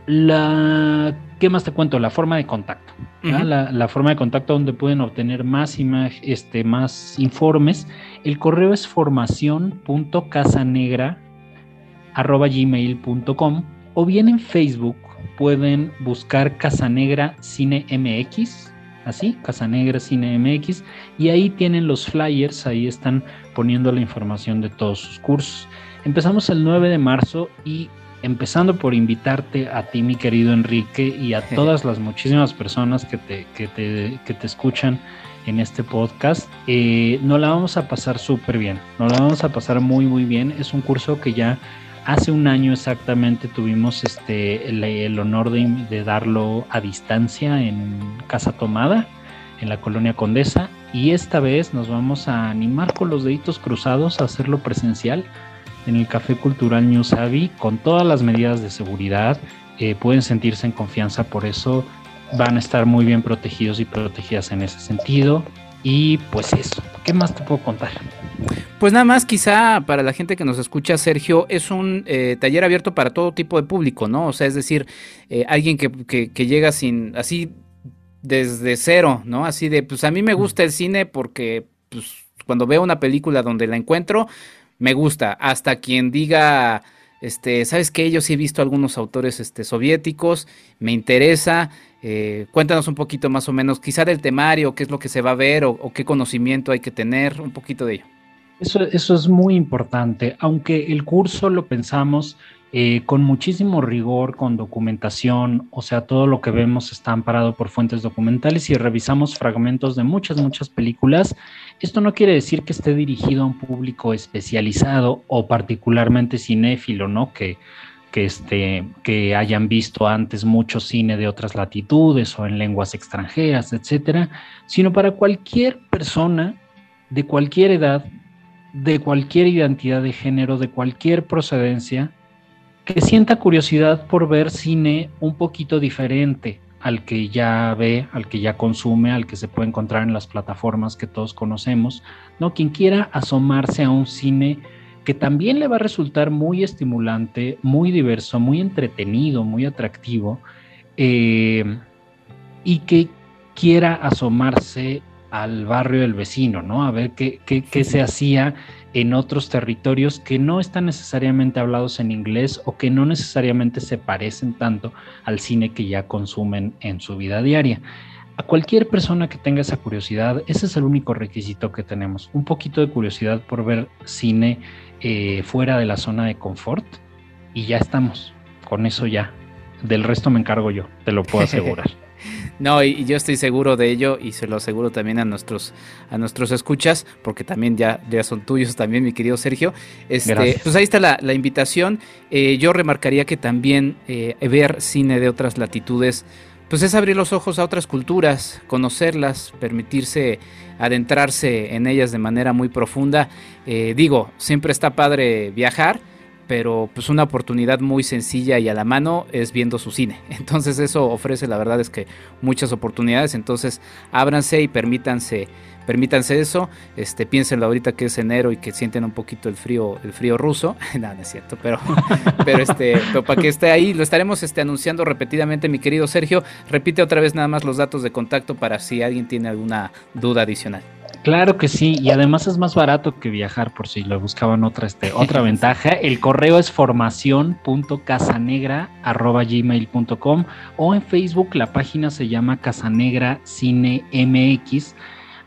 Speaker 4: la, ¿qué más te cuento? La forma de contacto. la, forma de contacto donde pueden obtener más, este, más informes. El correo es formación.casanegra.gmail.com o bien en Facebook pueden buscar Casanegra Cine MX, así, Casanegra Cine MX, y ahí tienen los flyers, ahí están poniendo la información de todos sus cursos. Empezamos el 9 de marzo y empezando por invitarte a ti, mi querido Enrique, y a (laughs) todas las muchísimas personas que te, que te, que te escuchan en este podcast. Eh, nos la vamos a pasar súper bien, nos la vamos a pasar muy, muy bien. Es un curso que ya hace un año exactamente tuvimos este, el, honor de, de, darlo a distancia en Casa Tomada, en la colonia Condesa. Y esta vez nos vamos a animar con los deditos cruzados a hacerlo presencial en el Café Cultural New Savvy con todas las medidas de seguridad. Eh, pueden sentirse en confianza por eso van a estar muy bien protegidos y protegidas en ese sentido. Y pues eso, ¿qué más te puedo contar?
Speaker 2: Pues nada más, quizá para la gente que nos escucha, Sergio, es un eh, taller abierto para todo tipo de público, ¿no? O sea, es decir, eh, alguien que, que, llega sin, así, desde cero, ¿no? Así de, pues a mí me gusta el cine porque, pues, cuando veo una película donde la encuentro, me gusta. Hasta quien diga, este, ¿sabes qué? Yo sí he visto algunos autores este, soviéticos, me interesa. Eh, cuéntanos un poquito más o menos, quizá del temario, qué es lo que se va a ver o, qué conocimiento hay que tener, un poquito de ello.
Speaker 4: Eso, eso es muy importante, aunque el curso lo pensamos eh, con muchísimo rigor, con documentación, o sea, todo lo que vemos está amparado por fuentes documentales y revisamos fragmentos de muchas, muchas películas. Esto no quiere decir que esté dirigido a un público especializado o particularmente cinéfilo, ¿no? Que que, este, que hayan visto antes mucho cine de otras latitudes o en lenguas extranjeras, etcétera, sino para cualquier persona de cualquier edad, de cualquier identidad de género, de cualquier procedencia, que sienta curiosidad por ver cine un poquito diferente al que ya ve, al que ya consume, al que se puede encontrar en las plataformas que todos conocemos, ¿no? Quien quiera asomarse a un cine que también le va a resultar muy estimulante, muy diverso, muy entretenido, muy atractivo, eh, y que quiera asomarse al barrio del vecino, ¿no? A ver qué, qué, se hacía en otros territorios que no están necesariamente hablados en inglés o que no necesariamente se parecen tanto al cine que ya consumen en su vida diaria. A cualquier persona que tenga esa curiosidad, ese es el único requisito que tenemos, un poquito de curiosidad por ver cine eh, fuera de la zona de confort y ya estamos. Con eso ya. Del resto me encargo yo, te lo puedo (laughs) asegurar.
Speaker 2: No, y, yo estoy seguro de ello y se lo aseguro también a nuestros a nuestros escuchas, porque también ya, ya son tuyos también, mi querido Sergio. Este, pues ahí está la, invitación. Eh, yo remarcaría que también eh, ver cine de otras latitudes pues es abrir los ojos a otras culturas, conocerlas, permitirse adentrarse en ellas de manera muy profunda. Eh, digo, siempre está padre viajar, pero pues una oportunidad muy sencilla y a la mano es viendo su cine. (laughs) Entonces eso ofrece la verdad es que muchas oportunidades, entonces ábranse y permítanse permítanse eso, este, piénsenlo ahorita que es enero y que sienten un poquito el frío, el frío ruso, (laughs) no, no es cierto, pero, (laughs) pero este, para que esté ahí, lo estaremos este, anunciando repetidamente, mi querido Sergio, repite otra vez nada más los datos de contacto para si alguien tiene alguna duda adicional.
Speaker 4: Claro que sí, y además es más barato que viajar por si lo buscaban otra, este, otra (laughs) ventaja. El correo es formación.casanegra.gmail.com o en Facebook la página se llama Casanegra Cine MX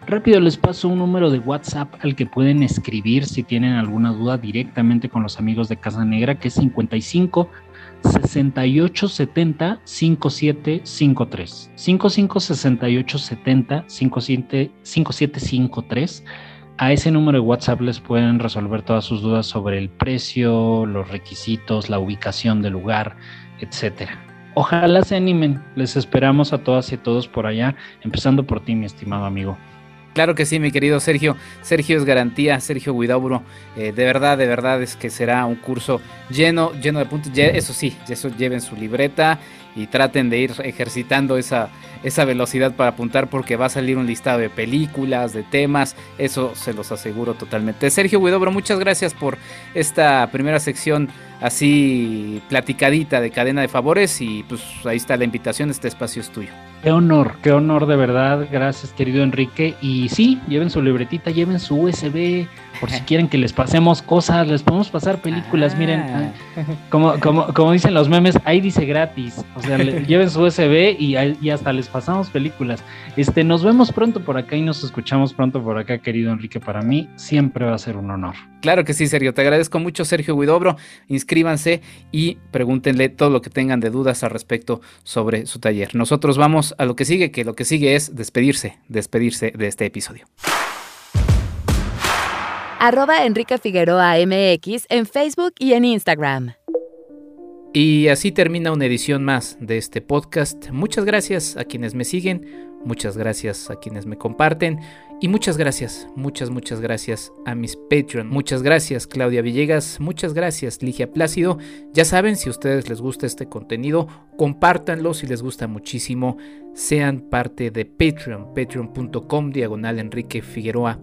Speaker 4: Rápido les paso un número de WhatsApp al que pueden escribir si tienen alguna duda directamente con los amigos de Casa Negra, que es 55 68 70 5753. 55 68 70 5753. A ese número de WhatsApp les pueden resolver todas sus dudas sobre el precio, los requisitos, la ubicación del lugar, etcétera. Ojalá se animen. Les esperamos a todas y a todos por allá, empezando por ti, mi estimado amigo.
Speaker 2: Claro que sí, mi querido Sergio. Sergio es garantía, Sergio Guidauro. Eh, de verdad, de verdad es que será un curso lleno, lleno de puntos. Eso sí, eso lleven su libreta y traten de ir ejercitando esa, esa velocidad para apuntar porque va a salir un listado de películas, de temas. Eso se los aseguro totalmente. Sergio Guidobro, muchas gracias por esta primera sección así platicadita de cadena de favores y pues ahí está la invitación, este espacio es tuyo.
Speaker 4: Qué honor, qué honor de verdad. Gracias, querido Enrique. Y sí, lleven su libretita, lleven su USB, por si quieren que les pasemos cosas, les podemos pasar películas. Miren, ah. como, como, como dicen los memes, ahí dice gratis. O sea, (laughs) lleven su USB y, y, hasta les pasamos películas. Este, nos vemos pronto por acá y nos escuchamos pronto por acá, querido Enrique. Para mí siempre va a ser un honor.
Speaker 2: Claro que sí, Sergio. Te agradezco mucho, Sergio Guidobro. Inscríbanse y pregúntenle todo lo que tengan de dudas al respecto sobre su taller. Nosotros vamos a lo que sigue, que lo que sigue es despedirse, despedirse de este episodio.
Speaker 1: Arroba Enrique Figueroa MX en Facebook y en Instagram.
Speaker 2: Y así termina una edición más de este podcast. Muchas gracias a quienes me siguen, muchas gracias a quienes me comparten y muchas gracias, muchas, muchas gracias a mis Patreon. Muchas gracias Claudia Villegas, muchas gracias Ligia Plácido. Ya saben, si a ustedes les gusta este contenido, compártanlo si les gusta muchísimo. Sean parte de Patreon, patreon.com diagonal Enrique Figueroa.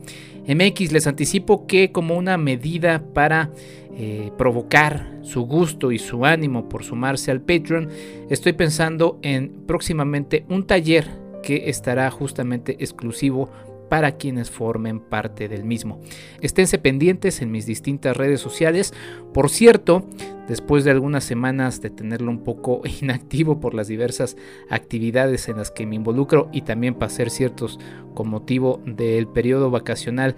Speaker 2: MX les anticipo que como una medida para eh, provocar su gusto y su ánimo por sumarse al Patreon, estoy pensando en próximamente un taller que estará justamente exclusivo para quienes formen parte del mismo. Esténse pendientes en mis distintas redes sociales. Por cierto, después de algunas semanas de tenerlo un poco (laughs) inactivo por las diversas actividades en las que me involucro y también para ser ciertos con motivo del periodo vacacional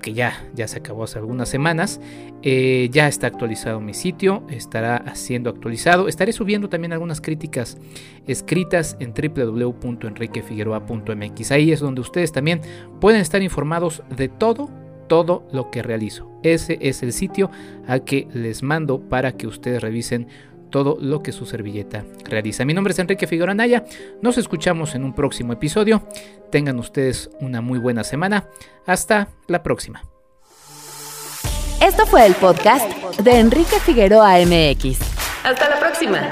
Speaker 2: que ya, ya se acabó hace algunas semanas. Eh, ya está actualizado mi sitio, estará siendo actualizado. Estaré subiendo también algunas críticas escritas en www.enriquefigueroa.mx. Ahí es donde ustedes también pueden estar informados de todo, todo lo que realizo. Ese es el sitio al que les mando para que ustedes revisen todo lo que su servilleta realiza. Mi nombre es Enrique Figueroa Naya. Nos escuchamos en un próximo episodio. Tengan ustedes una muy buena semana. Hasta la próxima.
Speaker 1: Esto fue el podcast de Enrique Figueroa MX. Hasta la próxima.